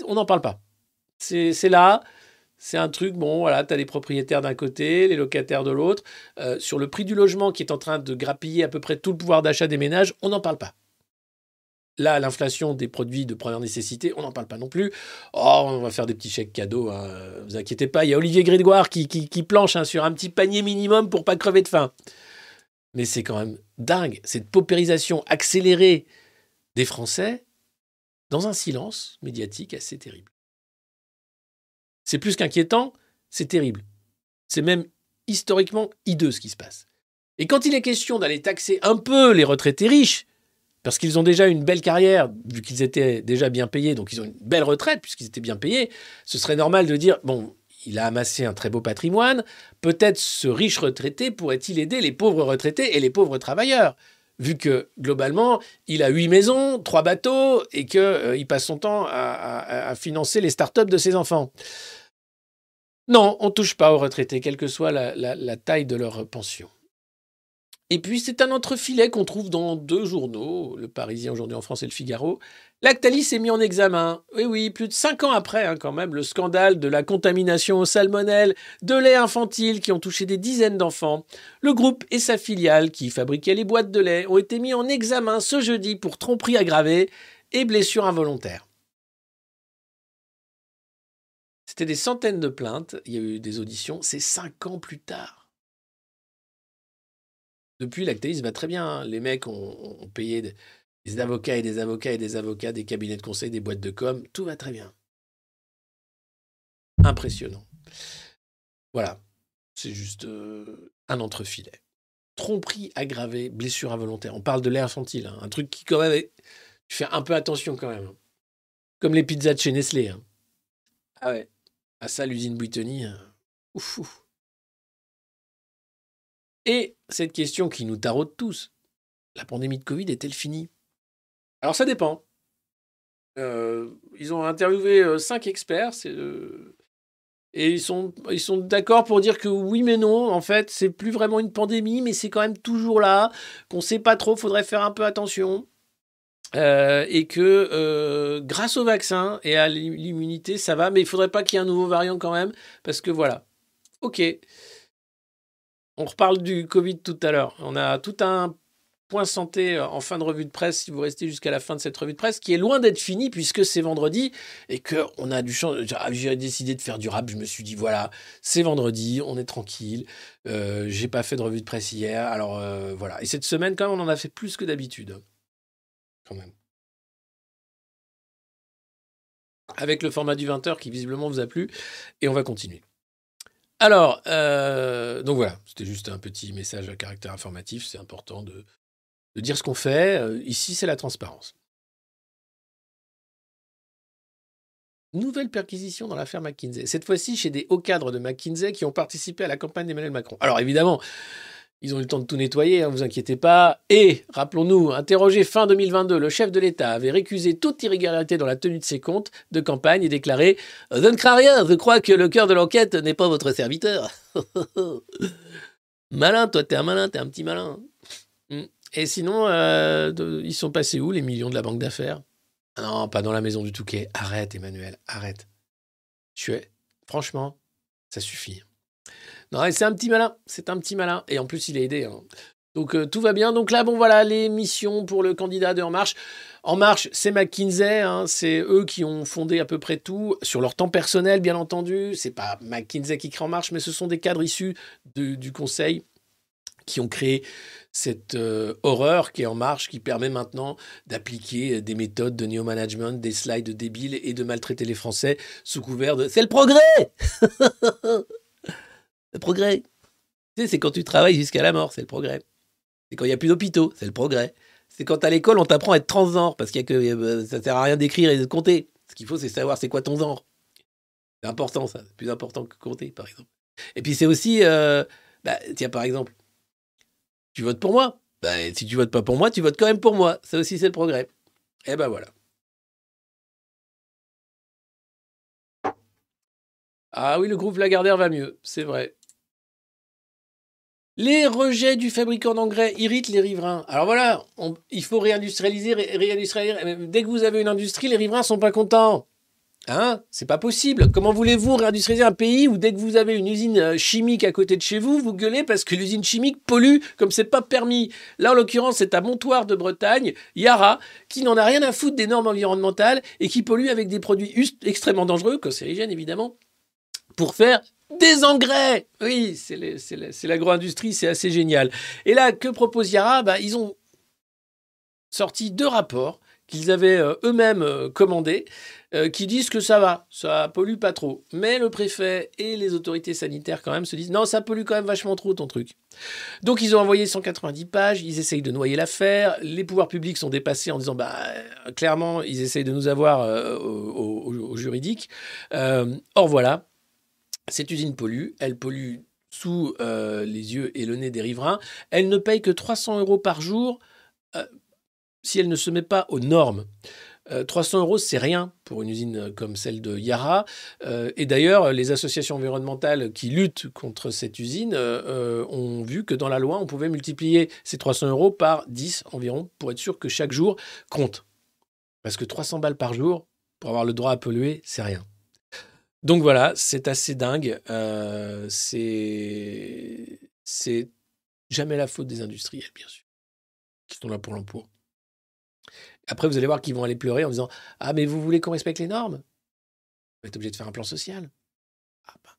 on n'en parle pas. C'est là, c'est un truc, bon, voilà, tu as les propriétaires d'un côté, les locataires de l'autre. Euh, sur le prix du logement qui est en train de grappiller à peu près tout le pouvoir d'achat des ménages, on n'en parle pas. Là, l'inflation des produits de première nécessité, on n'en parle pas non plus. Oh, on va faire des petits chèques cadeaux, hein, vous inquiétez pas. Il y a Olivier Grégoire qui, planche hein, sur un petit panier minimum pour pas crever de faim. Mais c'est quand même dingue, cette paupérisation accélérée des Français dans un silence médiatique assez terrible. C'est plus qu'inquiétant, c'est terrible. C'est même historiquement hideux ce qui se passe. Et quand il est question d'aller taxer un peu les retraités riches, parce qu'ils ont déjà une belle carrière, vu qu'ils étaient déjà bien payés, donc ils ont une belle retraite puisqu'ils étaient bien payés, ce serait normal de dire, bon, il a amassé un très beau patrimoine, peut-être ce riche retraité pourrait-il aider les pauvres retraités et les pauvres travailleurs? Vu que globalement, il a huit maisons, trois bateaux, et qu'il euh, passe son temps à, financer les startups de ses enfants. Non, on ne touche pas aux retraités, quelle que soit la taille de leur pension. Et puis, c'est un entrefilet qu'on trouve dans deux journaux, Le Parisien aujourd'hui en France et Le Figaro. Lactalis est mis en examen. Oui, oui, plus de cinq ans après, hein, quand même, le scandale de la contamination au salmonelle de lait infantile qui ont touché des dizaines d'enfants. Le groupe et sa filiale, qui fabriquaient les boîtes de lait, ont été mis en examen ce jeudi pour tromperie aggravée et blessure involontaire. C'était des centaines de plaintes, il y a eu des auditions, c'est cinq ans plus tard. Depuis, Lactalis va très bien. hein. Les mecs ont, ont payé des, des avocats et des avocats et des avocats, des cabinets de conseil, des boîtes de com. Tout va très bien. Impressionnant. Voilà. C'est juste euh, un entrefilet. Tromperie aggravée, blessure involontaire. On parle de l'air infantile. hein. Un truc qui, quand même, est... tu fais un peu attention quand même. hein. Comme les pizzas de chez Nestlé. hein. Ah ouais. À ça, l'usine Buitoni. hein. Ouf, ouf. Et cette question qui nous taraude tous, la pandémie de Covid est-elle finie? Alors ça dépend. Euh, ils ont interviewé euh, cinq experts euh, et ils sont, d'accord pour dire que oui mais non, en fait c'est plus vraiment une pandémie mais c'est quand même toujours là, qu'on ne sait pas trop, faudrait faire un peu attention. Et que grâce au vaccin et à l'immunité ça va, mais il faudrait pas qu'il y ait un nouveau variant quand même parce que voilà. Ok. On reparle du Covid tout à l'heure. On a tout un point santé en fin de revue de presse, si vous restez jusqu'à la fin de cette revue de presse, qui est loin d'être finie puisque c'est vendredi et qu'on a du champ. J'ai décidé de faire du rap. Je me suis dit, voilà, c'est vendredi, on est tranquille. Euh, J'ai pas fait de revue de presse hier. Alors euh, voilà. Et cette semaine, quand même, on en a fait plus que d'habitude. Quand même. Avec le format du 20h qui visiblement vous a plu. Et on va continuer. Alors, euh, donc voilà, c'était juste un petit message à caractère informatif. C'est important de, de dire ce qu'on fait. Euh, ici, c'est la transparence. Nouvelle perquisition dans l'affaire McKinsey. Cette fois-ci chez des hauts cadres de McKinsey qui ont participé à la campagne d'Emmanuel Macron. Alors évidemment, Ils ont eu le temps de tout nettoyer, ne vous inquiétez pas. Et, rappelons-nous, interrogé fin 2022, le chef de l'État avait récusé toute irrégularité dans la tenue de ses comptes de campagne et déclaré Je ne crains rien, je crois que le cœur de l'enquête n'est pas votre serviteur. malin, toi, t'es un malin, t'es un petit malin. Hmm. Et sinon, euh, ils sont passés où les millions de la banque d'affaires? Non, pas dans la maison du Touquet. Arrête, Emmanuel, arrête. Tu es, franchement, ça suffit. Non, c'est un petit malin. C'est un petit malin. Et en plus, il est aidé. Hein. Donc euh, tout va bien. Donc là, bon voilà, les missions pour le candidat de En Marche. En Marche, c'est McKinsey, hein. c'est eux qui ont fondé à peu près tout, sur leur temps personnel, bien entendu. C'est pas McKinsey qui crée En Marche, mais ce sont des cadres issus du Conseil qui ont créé cette euh, horreur qui est en marche, qui permet maintenant d'appliquer des méthodes de néo-management, des slides débiles et de maltraiter les Français sous couvert de... C'est le progrès Le progrès. Tu sais, c'est quand tu travailles jusqu'à la mort, c'est le progrès. C'est quand il n'y a plus d'hôpitaux, c'est le progrès. C'est quand à l'école, on t'apprend à être transgenre, parce que, euh, ça sert à rien d'écrire et de compter. Ce qu'il faut, c'est savoir c'est quoi ton genre. C'est important, ça. C'est plus important que compter, par exemple. Et puis c'est aussi, euh, bah, tiens, par exemple, tu votes pour moi. Bah, si tu votes pas pour moi, tu votes quand même pour moi. Ça aussi, c'est le progrès. Et ben voilà. Ah oui, le groupe Lagardère va mieux, c'est vrai. Les rejets du fabricant d'engrais irritent les riverains. Alors voilà, il faut réindustrialiser, réindustrialiser. Dès que vous avez une industrie, les riverains sont pas contents. Hein? C'est pas possible. Comment voulez-vous réindustrialiser un pays où dès que vous avez une usine euh, chimique à côté de chez vous, vous gueulez parce que l'usine chimique pollue comme c'est pas permis? Là, en l'occurrence, c'est à Montoire de Bretagne, Yara, qui n'en a rien à foutre des normes environnementales et qui pollue avec des produits extrêmement dangereux, cancérigènes évidemment, pour faire des engrais Oui, c'est l'agro-industrie, c'est assez génial. Et là, que propose Yara? Bah, Ils ont sorti deux rapports qu'ils avaient euh, eux-mêmes euh, commandés, euh, qui disent que ça va, ça pollue pas trop. Mais le préfet et les autorités sanitaires quand même se disent non, ça pollue quand même vachement trop ton truc. Donc ils ont envoyé 190 pages, ils essayent de noyer l'affaire, les pouvoirs publics sont dépassés en disant bah clairement ils essayent de nous avoir au, au, juridique. or voilà, cette usine pollue, elle pollue sous euh, les yeux et le nez des riverains. Elle ne paye que 300 euros par jour euh, si elle ne se met pas aux normes. 300 euh, euros, c'est rien pour une usine comme celle de Yara. et d'ailleurs, les associations environnementales qui luttent contre cette usine ont vu que dans la loi, on pouvait multiplier ces 300 euros par 10 environ pour être sûr que chaque jour compte. Parce que 300 balles par jour, pour avoir le droit à polluer, c'est rien. Donc voilà, c'est assez dingue. Euh, c'est jamais la faute des industriels, bien sûr, qui sont là pour l'emploi. Après, vous allez voir qu'ils vont aller pleurer en disant Ah, mais vous voulez qu'on respecte les normes? Vous êtes obligé de faire un plan social. Ah bah.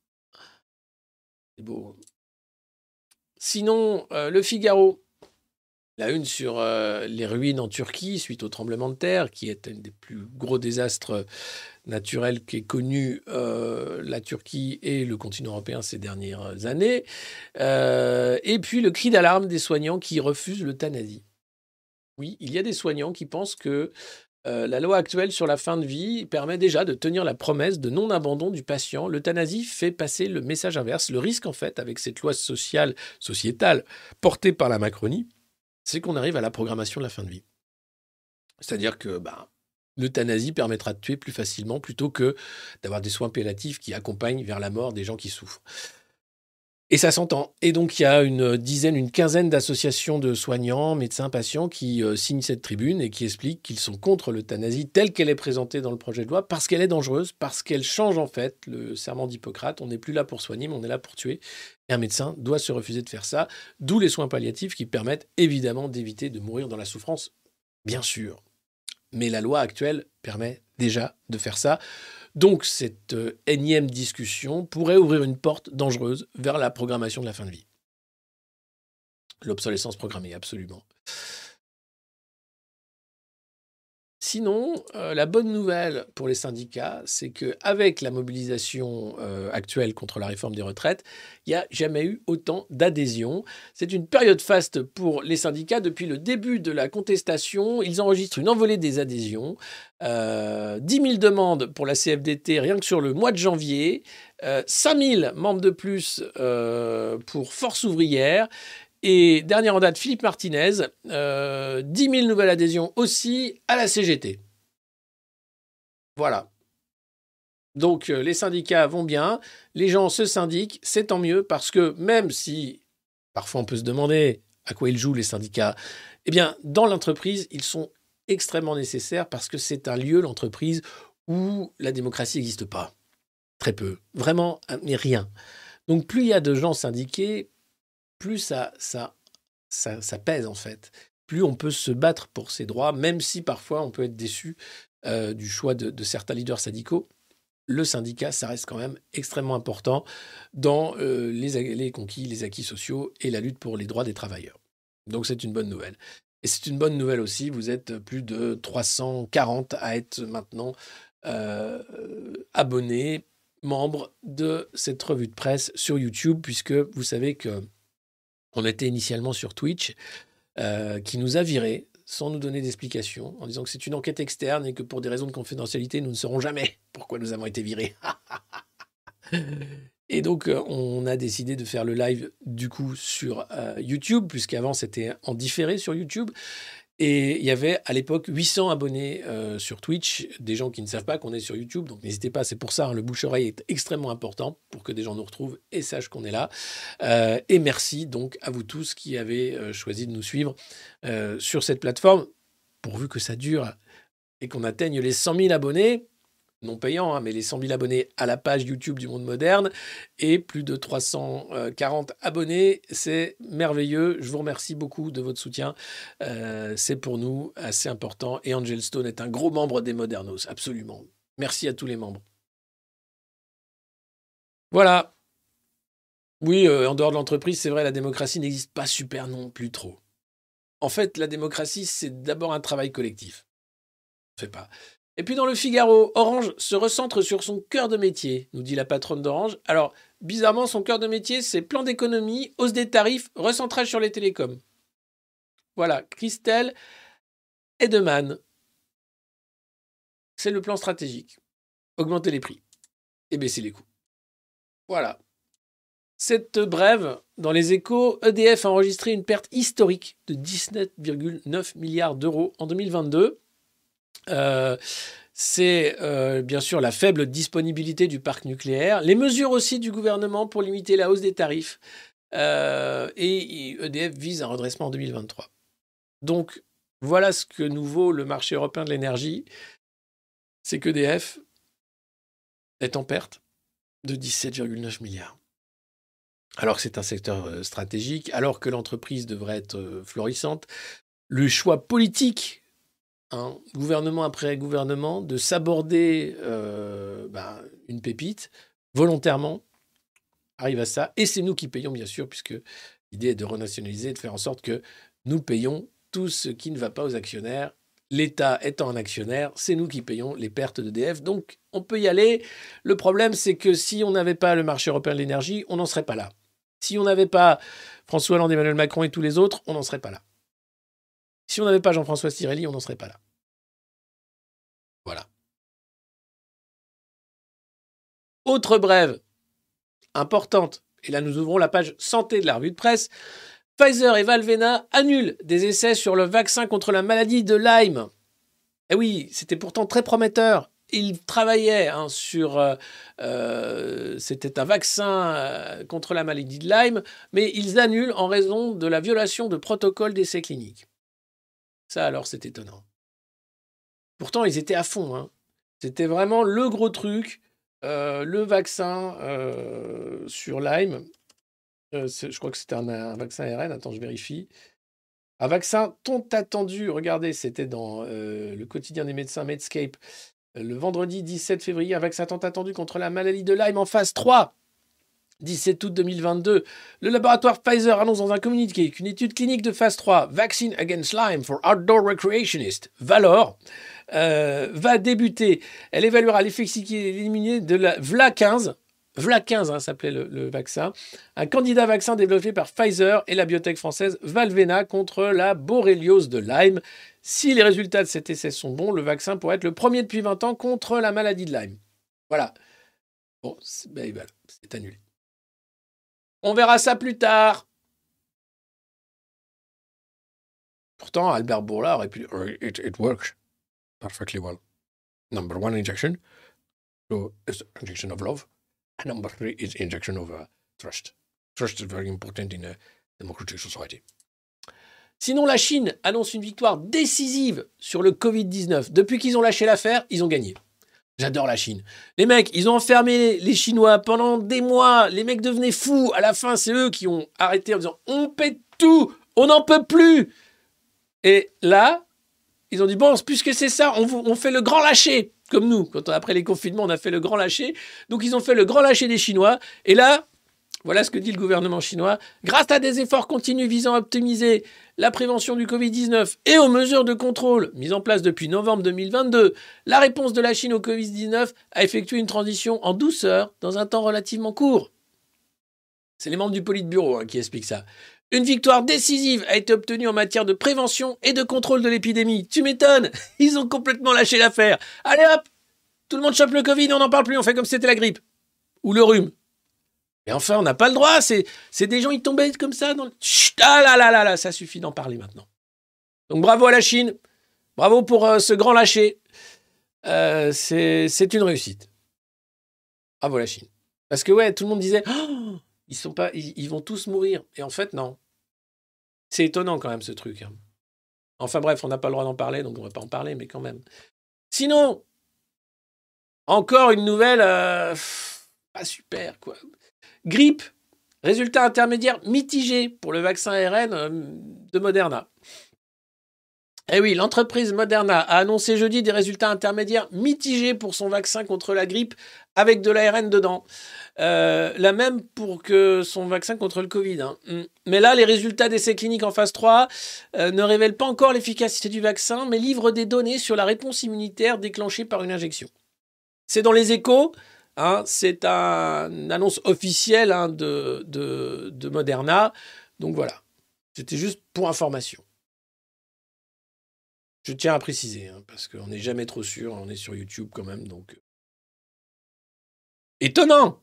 C'est beau. Sinon, euh, le Figaro, la une sur euh, les ruines en Turquie suite au tremblement de terre, qui est un des plus gros désastres naturels qu'ait connu euh, la Turquie et le continent européen ces dernières années. Euh, et puis le cri d'alarme des soignants qui refusent l'euthanasie. Oui, il y a des soignants qui pensent que la loi actuelle sur la fin de vie permet déjà de tenir la promesse de non-abandon du patient. L'euthanasie fait passer le message inverse. Le risque, en fait, avec cette loi sociale, sociétale, portée par la Macronie, c'est qu'on arrive à la programmation de la fin de vie. C'est-à-dire que bah, l'euthanasie permettra de tuer plus facilement plutôt que d'avoir des soins palliatifs qui accompagnent vers la mort des gens qui souffrent. Et ça s'entend. Et donc, il y a une dizaine, une quinzaine d'associations de soignants, médecins, patients qui euh, signent cette tribune et qui expliquent qu'ils sont contre l'euthanasie telle qu'elle est présentée dans le projet de loi parce qu'elle est dangereuse, parce qu'elle change en fait le serment d'Hippocrate. On n'est plus là pour soigner, mais on est là pour tuer. Et un médecin doit se refuser de faire ça, d'où les soins palliatifs qui permettent évidemment d'éviter de mourir dans la souffrance, bien sûr. Mais la loi actuelle permet déjà de faire ça. Donc cette euh, énième discussion pourrait ouvrir une porte dangereuse vers la programmation de la fin de vie. L'obsolescence programmée, absolument. Sinon, euh, la bonne nouvelle pour les syndicats, c'est qu'avec la mobilisation euh, actuelle contre la réforme des retraites, il n'y a jamais eu autant d'adhésion. C'est une période faste pour les syndicats. Depuis le début de la contestation, ils enregistrent une envolée des adhésions. 10 euh, 000 demandes pour la CFDT rien que sur le mois de janvier. 5 000 membres de plus pour Force ouvrière Et dernière en date, Philippe Martinez, euh, 10 000 nouvelles adhésions aussi à la CGT. Voilà. Donc euh, les syndicats vont bien, les gens se syndiquent, c'est tant mieux parce que même si parfois on peut se demander à quoi ils jouent les syndicats, eh bien dans l'entreprise, ils sont extrêmement nécessaires parce que c'est un lieu, l'entreprise, où la démocratie n'existe pas. Très peu. Vraiment, mais rien. Donc plus il y a de gens syndiqués, plus ça, pèse en fait. Plus on peut se battre pour ses droits, même si parfois on peut être déçu euh, du choix de, certains leaders syndicaux le syndicat, ça reste quand même extrêmement important dans euh, les, les, conquis, les acquis sociaux et la lutte pour les droits des travailleurs. Donc c'est une bonne nouvelle. Et c'est une bonne nouvelle aussi, vous êtes plus de 340 à être maintenant euh, abonnés, membres de cette revue de presse sur YouTube, puisque vous savez que on était initialement sur Twitch, euh, qui nous a virés sans nous donner d'explication, en disant que c'est une enquête externe et que pour des raisons de confidentialité, nous ne saurons jamais pourquoi nous avons été virés. et donc, euh, on a décidé de faire le live du coup sur euh, YouTube, puisqu'avant c'était en différé sur YouTube. Et il y avait à l'époque 800 abonnés euh, sur Twitch, des gens qui ne savent pas qu'on est sur YouTube, donc n'hésitez pas, c'est pour ça, hein, le bouche-oreille est extrêmement important pour que des gens nous retrouvent et sachent qu'on est là. Euh, et merci donc à vous tous qui avez euh, choisi de nous suivre sur cette plateforme, pourvu que ça dure et qu'on atteigne les 100 000 abonnés non payants, hein, mais les 100 000 abonnés à la page YouTube du Monde Moderne et plus de 340 abonnés. C'est merveilleux. Je vous remercie beaucoup de votre soutien. Euh, c'est pour nous assez important. Et Angel Stone est un gros membre des Modernos, absolument. Merci à tous les membres. Voilà. Oui, euh, en dehors de l'entreprise, c'est vrai, la démocratie n'existe pas super non plus trop. En fait, la démocratie, c'est d'abord un travail collectif. On fait pas. Et puis dans le Figaro, Orange se recentre sur son cœur de métier, nous dit la patronne d'Orange. Alors, bizarrement, son cœur de métier, c'est plan d'économie, hausse des tarifs, recentrage sur les télécoms. Voilà, Christelle Edeman. C'est le plan stratégique. Augmenter les prix et baisser les coûts. Voilà. Cette brève, dans les échos, EDF a enregistré une perte historique de 19,9 milliards d'euros en 2022. Euh, c'est euh, bien sûr la faible disponibilité du parc nucléaire, les mesures aussi du gouvernement pour limiter la hausse des tarifs, euh, et EDF vise un redressement en 2023. Donc voilà ce que nous vaut le marché européen de l'énergie, c'est qu'EDF est en perte de 17,9 milliards. Alors que c'est un secteur stratégique, alors que l'entreprise devrait être florissante, le choix politique Gouvernement après gouvernement, de s'aborder euh, ben, une pépite volontairement, arrive à ça. Et c'est nous qui payons, bien sûr, puisque l'idée est de renationaliser, de faire en sorte que nous payons tout ce qui ne va pas aux actionnaires. L'État étant un actionnaire, c'est nous qui payons les pertes d'EDF. Donc, on peut y aller. Le problème, c'est que si on n'avait pas le marché européen de l'énergie, on n'en serait pas là. Si on n'avait pas François Hollande, Emmanuel Macron et tous les autres, on n'en serait pas là. Si on n'avait pas Jean-François Stirelli, on n'en serait pas là. Voilà. Autre brève importante, et là nous ouvrons la page santé de la revue de presse. Pfizer et Valvena annulent des essais sur le vaccin contre la maladie de Lyme. Eh oui, c'était pourtant très prometteur. Ils travaillaient hein, sur... Euh, euh, c'était un vaccin euh, contre la maladie de Lyme, mais ils annulent en raison de la violation de protocole d'essais cliniques. Alors, c'est étonnant. Pourtant, ils étaient à fond. Hein. C'était vraiment le gros truc, euh, le vaccin euh, sur Lyme. Euh, je crois que c'était un, vaccin RN. Attends, je vérifie. Un vaccin tant attendu. Regardez, c'était dans le quotidien des médecins Medscape. Le vendredi 17 février, un vaccin tant attendu contre la maladie de Lyme en phase 3. 17 août 2022, le laboratoire Pfizer annonce dans un communiqué qu'une étude clinique de phase 3, Vaccine Against Lyme for Outdoor Recreationists, Valor, euh, va débuter. Elle évaluera l'efficacité éliminée de la VLA15. VLA15 hein, s'appelait le, vaccin. Un candidat vaccin développé par Pfizer et la biotech française Valvena contre la borréliose de Lyme. Si les résultats de cet essai sont bons, le vaccin pourrait être le premier depuis 20 ans contre la maladie de Lyme. Voilà. Bon, c'est ben, annulé. On verra ça plus tard. Pourtant, Albert Bourla aurait pu. It, it works perfectly well. Number one injection so is injection of love, and number three is injection of uh, trust. Trust is very important in a democratic society. Sinon, la Chine annonce une victoire décisive sur le Covid-19. Depuis qu'ils ont lâché l'affaire, ils ont gagné. J'adore la Chine. Les mecs, ils ont enfermé les Chinois pendant des mois. Les mecs devenaient fous. À la fin, c'est eux qui ont arrêté en disant on pète tout, on n'en peut plus. Et là, ils ont dit bon, puisque c'est ça, on, on fait le grand lâcher. Comme nous, quand après les confinements, on a fait le grand lâcher. Donc ils ont fait le grand lâcher des Chinois. Et là, voilà ce que dit le gouvernement chinois. Grâce à des efforts continus visant à optimiser la prévention du Covid-19 et aux mesures de contrôle mises en place depuis novembre 2022, la réponse de la Chine au Covid-19 a effectué une transition en douceur dans un temps relativement court. C'est les membres du Politburo hein, qui expliquent ça. Une victoire décisive a été obtenue en matière de prévention et de contrôle de l'épidémie. Tu m'étonnes Ils ont complètement lâché l'affaire. Allez hop Tout le monde chope le Covid, on n'en parle plus, on fait comme si c'était la grippe. Ou le rhume. Mais enfin, on n'a pas le droit. C'est, des gens, ils tombaient comme ça dans le. Chut, ah là là là là, ça suffit d'en parler maintenant. Donc bravo à la Chine. Bravo pour euh, ce grand lâcher. Euh, c'est, une réussite. Bravo la Chine. Parce que ouais, tout le monde disait, oh, ils sont pas, ils, vont tous mourir. Et en fait, non. C'est étonnant quand même ce truc. Hein. Enfin bref, on n'a pas le droit d'en parler, donc on va pas en parler, mais quand même. Sinon, encore une nouvelle, euh, pas super quoi. Grippe, résultat intermédiaire mitigé pour le vaccin ARN de Moderna. Eh oui, l'entreprise Moderna a annoncé jeudi des résultats intermédiaires mitigés pour son vaccin contre la grippe avec de l'ARN dedans. Euh, la même pour que son vaccin contre le Covid. Hein. Mais là, les résultats d'essais cliniques en phase 3 euh, ne révèlent pas encore l'efficacité du vaccin, mais livrent des données sur la réponse immunitaire déclenchée par une injection. C'est dans les échos, Hein, c'est un, une annonce officielle hein, de, de, de, Moderna. Donc voilà, c'était juste pour information. Je tiens à préciser, hein, parce qu'on n'est jamais trop sûr, on est sur YouTube quand même, donc... Étonnant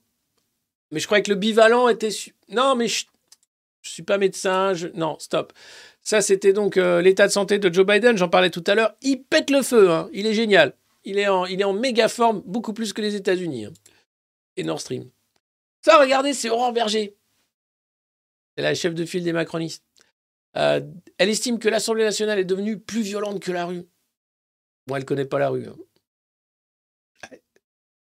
Mais je croyais que le bivalent était... Non, mais je ne suis pas médecin, non, stop. Ça, c'était donc euh, l'état de santé de Joe Biden, j'en parlais tout à l'heure. Il pète le feu, il est génial. Il est, en, il méga forme, beaucoup plus que les États-Unis. Nord Stream. Ça, regardez, c'est Aurore Berger. C'est la chef de file des macronistes. Euh, elle estime que l'Assemblée nationale est devenue plus violente que la rue. Moi, elle ne connaît pas la rue. Hein.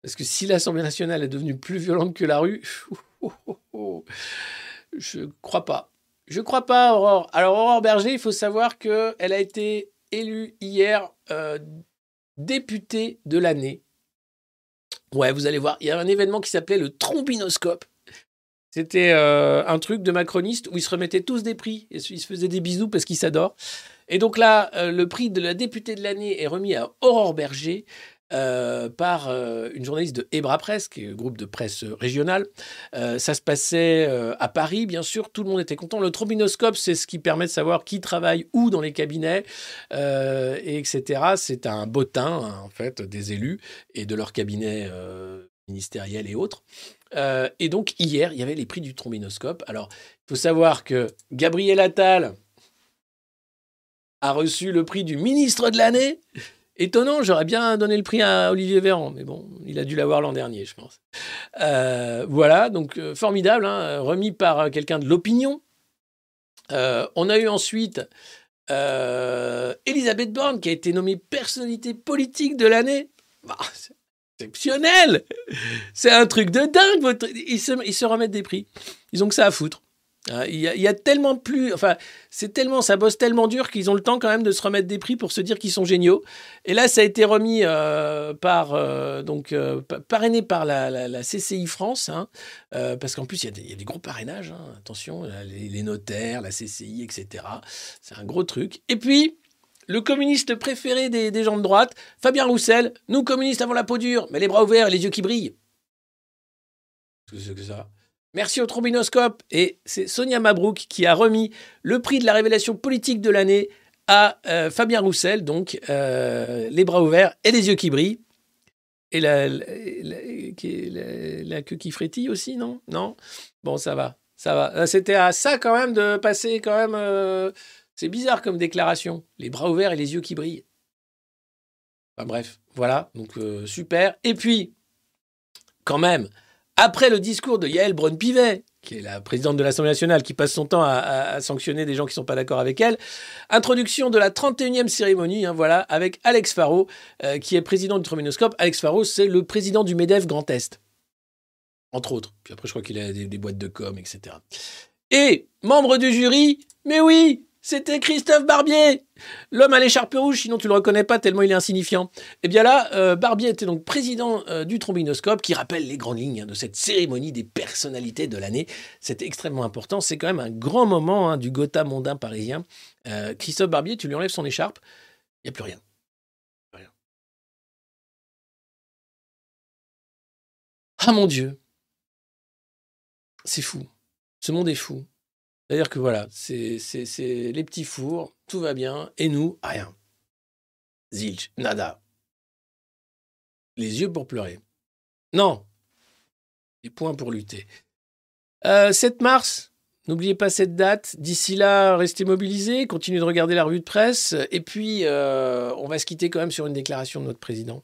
Parce que si l'Assemblée nationale est devenue plus violente que la rue, je crois pas. Je crois pas, Aurore. Alors, Aurore Berger, il faut savoir qu'elle a été élue hier euh, député de l'année. Ouais, vous allez voir, il y a un événement qui s'appelait le trombinoscope. C'était euh, un truc de macroniste où ils se remettaient tous des prix et ils se faisaient des bisous parce qu'ils s'adorent. Et donc là, euh, le prix de la députée de l'année est remis à Aurore Berger. Euh, par euh, une journaliste de Ebra Presse, qui est un groupe de presse régional. Euh, ça se passait euh, à Paris, bien sûr, tout le monde était content. Le trombinoscope, c'est ce qui permet de savoir qui travaille où dans les cabinets, et etc. C'est un bottin, hein, en fait, des élus et de leurs cabinets ministériels et autres. et donc, hier, il y avait les prix du trombinoscope. Alors, il faut savoir que Gabriel Attal a reçu le prix du ministre de l'année Étonnant, j'aurais bien donné le prix à Olivier Véran, mais bon, il a dû l'avoir l'an dernier, je pense. Euh, voilà, donc euh, formidable, hein, remis par euh, quelqu'un de l'opinion. On a eu ensuite Elisabeth Borne, qui a été nommée personnalité politique de l'année. Bah, c'est exceptionnel C'est un truc de dingue ils, se, ils se remettent des prix. Ils ont que ça à foutre. Hein, il y, a, tellement plus, enfin, c'est tellement, ça bosse tellement dur qu'ils ont le temps quand même de se remettre des prix pour se dire qu'ils sont géniaux. Et là, ça a été remis euh, par, euh, donc, euh, parrainé par la, CCI France, hein, parce qu'en plus, il y, a des gros parrainages, hein, attention, les, notaires, la CCI, etc. C'est un gros truc. Et puis, le communiste préféré des, des gens de droite, Fabien Roussel, nous communistes avons la peau dure, mais les bras ouverts et les yeux qui brillent. Qu'est-ce que c'est que ça Merci au trombinoscope. Et c'est Sonia Mabrouk qui a remis le prix de la révélation politique de l'année à euh, Fabien Roussel, donc euh, les bras ouverts et les yeux qui brillent. Et la, queue qui frétille aussi, non? Non? Bon, ça va, ça va. Euh, c'était à ça quand même de passer quand même C'est bizarre comme déclaration. Les bras ouverts et les yeux qui brillent. Enfin bref, voilà, donc super. Et puis, quand même, après le discours de Yael Braun-Pivet, qui est la présidente de l'Assemblée nationale, qui passe son temps à, sanctionner des gens qui ne sont pas d'accord avec elle, introduction de la 31e cérémonie, hein, voilà, avec Alex Faro, euh, qui est président du Trombinoscope. Alex Faro, c'est le président du MEDEF Grand Est, entre autres. Puis après, je crois qu'il a des, des boîtes de com, etc. Et, membre du jury, mais oui, c'était Christophe Barbier, l'homme à l'écharpe rouge, sinon tu le reconnais pas tellement il est insignifiant. Et bien là, euh, Barbier était donc président euh, du Trombinoscope, qui rappelle les grandes lignes de cette cérémonie des personnalités de l'année. C'est extrêmement important, c'est quand même un grand moment hein, du Gotha mondain parisien. Euh, Christophe Barbier, tu lui enlèves son écharpe, il n'y a plus. Rien. Ah mon Dieu, c'est fou. Ce monde est fou. C'est-à-dire que voilà, c'est les petits fours, tout va bien, et nous, rien. Zilch, nada. Les yeux pour pleurer. Non. Les points pour lutter. Euh, 7 mars, n'oubliez pas cette date. D'ici là, restez mobilisés, continuez de regarder la revue de presse, et puis euh, on va se quitter quand même sur une déclaration de notre président.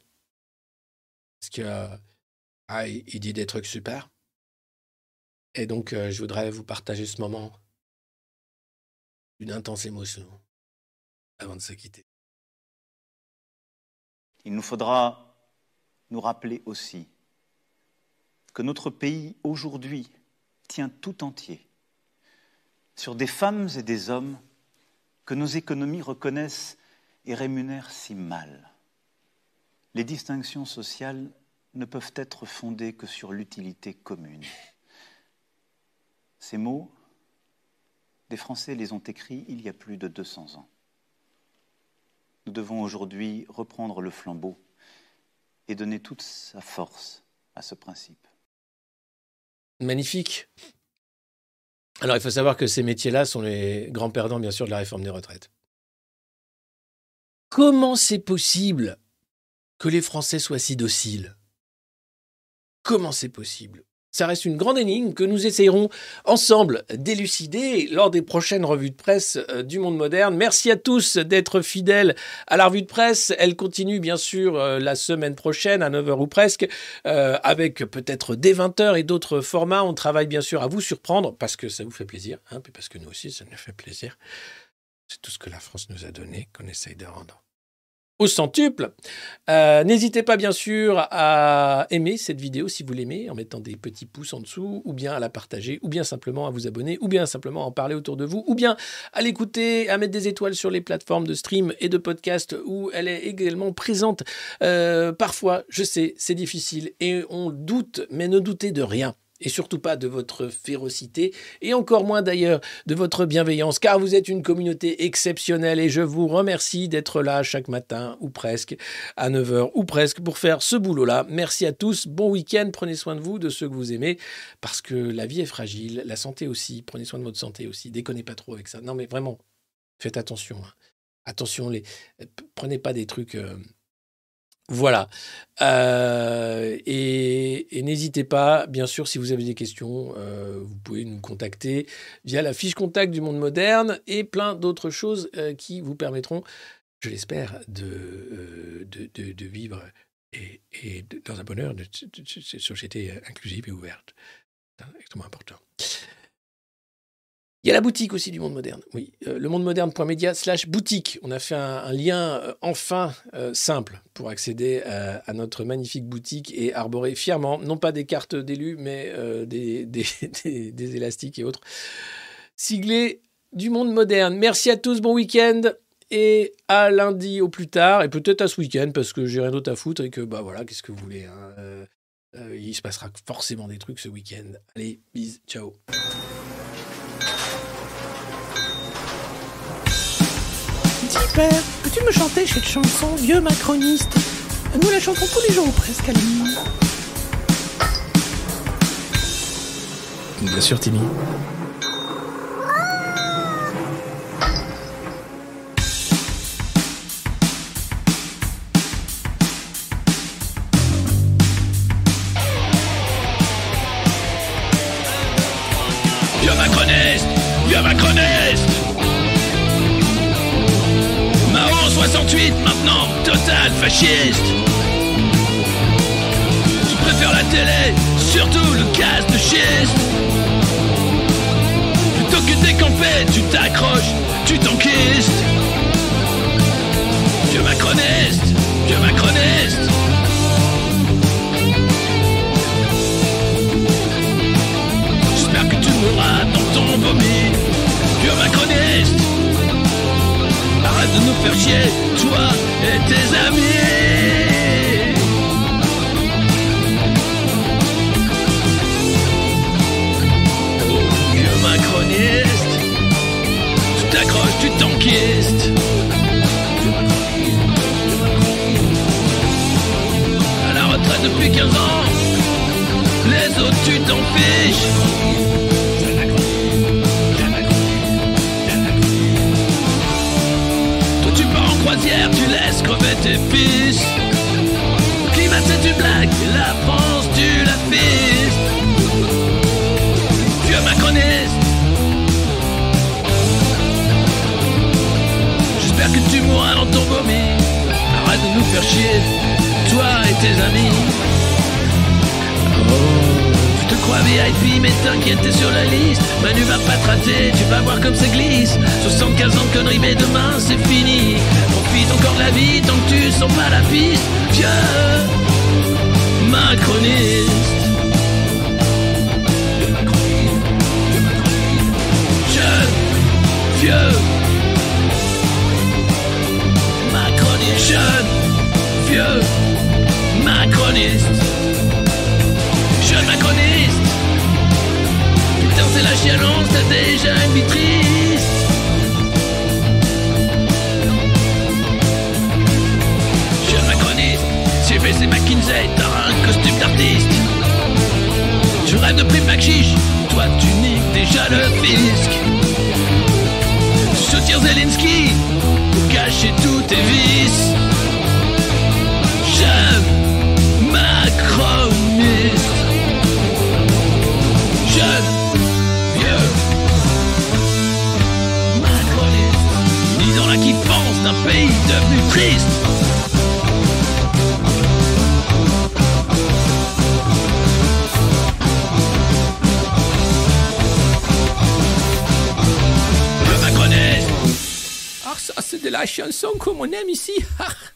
Parce que euh, ah, dit des trucs super. Et donc, euh, je voudrais vous partager ce moment d'une intense émotion avant de se quitter. Il nous faudra nous rappeler aussi que notre pays aujourd'hui tient tout entier sur des femmes et des hommes que nos économies reconnaissent et rémunèrent si mal. Les distinctions sociales ne peuvent être fondées que sur l'utilité commune. Ces mots, des Français les ont écrits il y a plus de 200 ans. Nous devons aujourd'hui reprendre le flambeau et donner toute sa force à ce principe. Magnifique. Alors, il faut savoir que ces métiers-là sont les grands perdants, bien sûr, de la réforme des retraites. Comment c'est possible que les Français soient si dociles? Comment c'est possible? Ça reste une grande énigme que nous essayerons ensemble d'élucider lors des prochaines revues de presse euh, du monde moderne. Merci à tous d'être fidèles à la revue de presse. Elle continue bien sûr euh, la semaine prochaine à 9h ou presque, euh, avec peut-être dès 20h et d'autres formats. On travaille bien sûr à vous surprendre parce que ça vous fait plaisir, hein, puis parce que nous aussi ça nous fait plaisir. C'est tout ce que la France nous a donné qu'on essaye de rendre au centuple. Euh, N'hésitez pas bien sûr à aimer cette vidéo si vous l'aimez en mettant des petits pouces en dessous, ou bien à la partager, ou bien simplement à vous abonner, ou bien simplement à en parler autour de vous, ou bien à l'écouter, à mettre des étoiles sur les plateformes de stream et de podcast où elle est également présente. Euh, parfois, je sais, c'est difficile et on doute, mais ne doutez de rien. Et surtout pas de votre férocité, et encore moins d'ailleurs de votre bienveillance, car vous êtes une communauté exceptionnelle et je vous remercie d'être là chaque matin, ou presque, à 9h, ou presque, pour faire ce boulot-là. Merci à tous, bon week-end, prenez soin de vous, de ceux que vous aimez, parce que la vie est fragile, la santé aussi, prenez soin de votre santé aussi, déconnez pas trop avec ça. Non mais vraiment, faites attention. hein. Attention, prenez pas des trucs... euh, Voilà. Euh, et n'hésitez pas, bien sûr, si vous avez des questions, euh, vous pouvez nous contacter via la fiche contact du monde moderne et plein d'autres choses euh, qui vous permettront, je l'espère, de, de, vivre et, dans un bonheur de cette société inclusive et ouverte. C'est extrêmement important. Il y a la boutique aussi du monde moderne. Oui, euh, le monde moderne.media slash boutique. On a fait un, lien euh, enfin euh, simple pour accéder à notre magnifique boutique et arborer fièrement, non pas des cartes d'élus, mais des, élastiques et autres. Siglé du monde moderne. Merci à tous, bon week-end et à lundi au plus tard, et peut-être à ce week-end parce que j'ai rien d'autre à foutre et que, bah voilà, qu'est-ce que vous voulez. hein, il se passera forcément des trucs ce week-end. Allez, bis, ciao. Peux-tu me chanter cette chanson, vieux macroniste Nous la chantons tous les jours presque à la nuit. Bien sûr, Timmy. 68 maintenant, total fasciste. Tu préfères la télé, surtout le gaz de schiste. Plutôt que décamper, tu t'accroches, tu t'enquistes. Vieux macroniste, vieux macroniste. J'espère que tu mourras dans ton vomi, vieux macroniste. De nous faire chier, toi et tes amis. Oh, macroniste, tu t'accroches, tu t'enquistes. À la retraite depuis 15 ans, les autres tu t'en fiches. Tu laisses crever tes fils. Climat c'est une blague, la France tu la fistes. Vieux macroniste. J'espère que tu mourras dans ton vomi. Arrête de nous faire chier, toi et tes amis. Oh, crois VIP, mais t'inquiète, t'es sur la liste. Manu va pas te rater, tu vas voir comme ça glisse. 75 ans de conneries, mais demain c'est fini. Profite encore de la vie tant que tu sens pas la piste. Vieux macroniste. Vieux macroniste. Jeune, vieux macroniste. C'est la chialance, t'as déjà une vie triste Jeune macroniste CBC McKinsey, t'as un costume d'artiste. Tu rêves de prix chiche. Toi tu niques déjà le fisc. Tu soutiens Zelensky pour cacher tous tes vices. Jeune macroniste pays devenu triste. Le Ah, ça, c'est de la chanson comme on aime ici. Ah.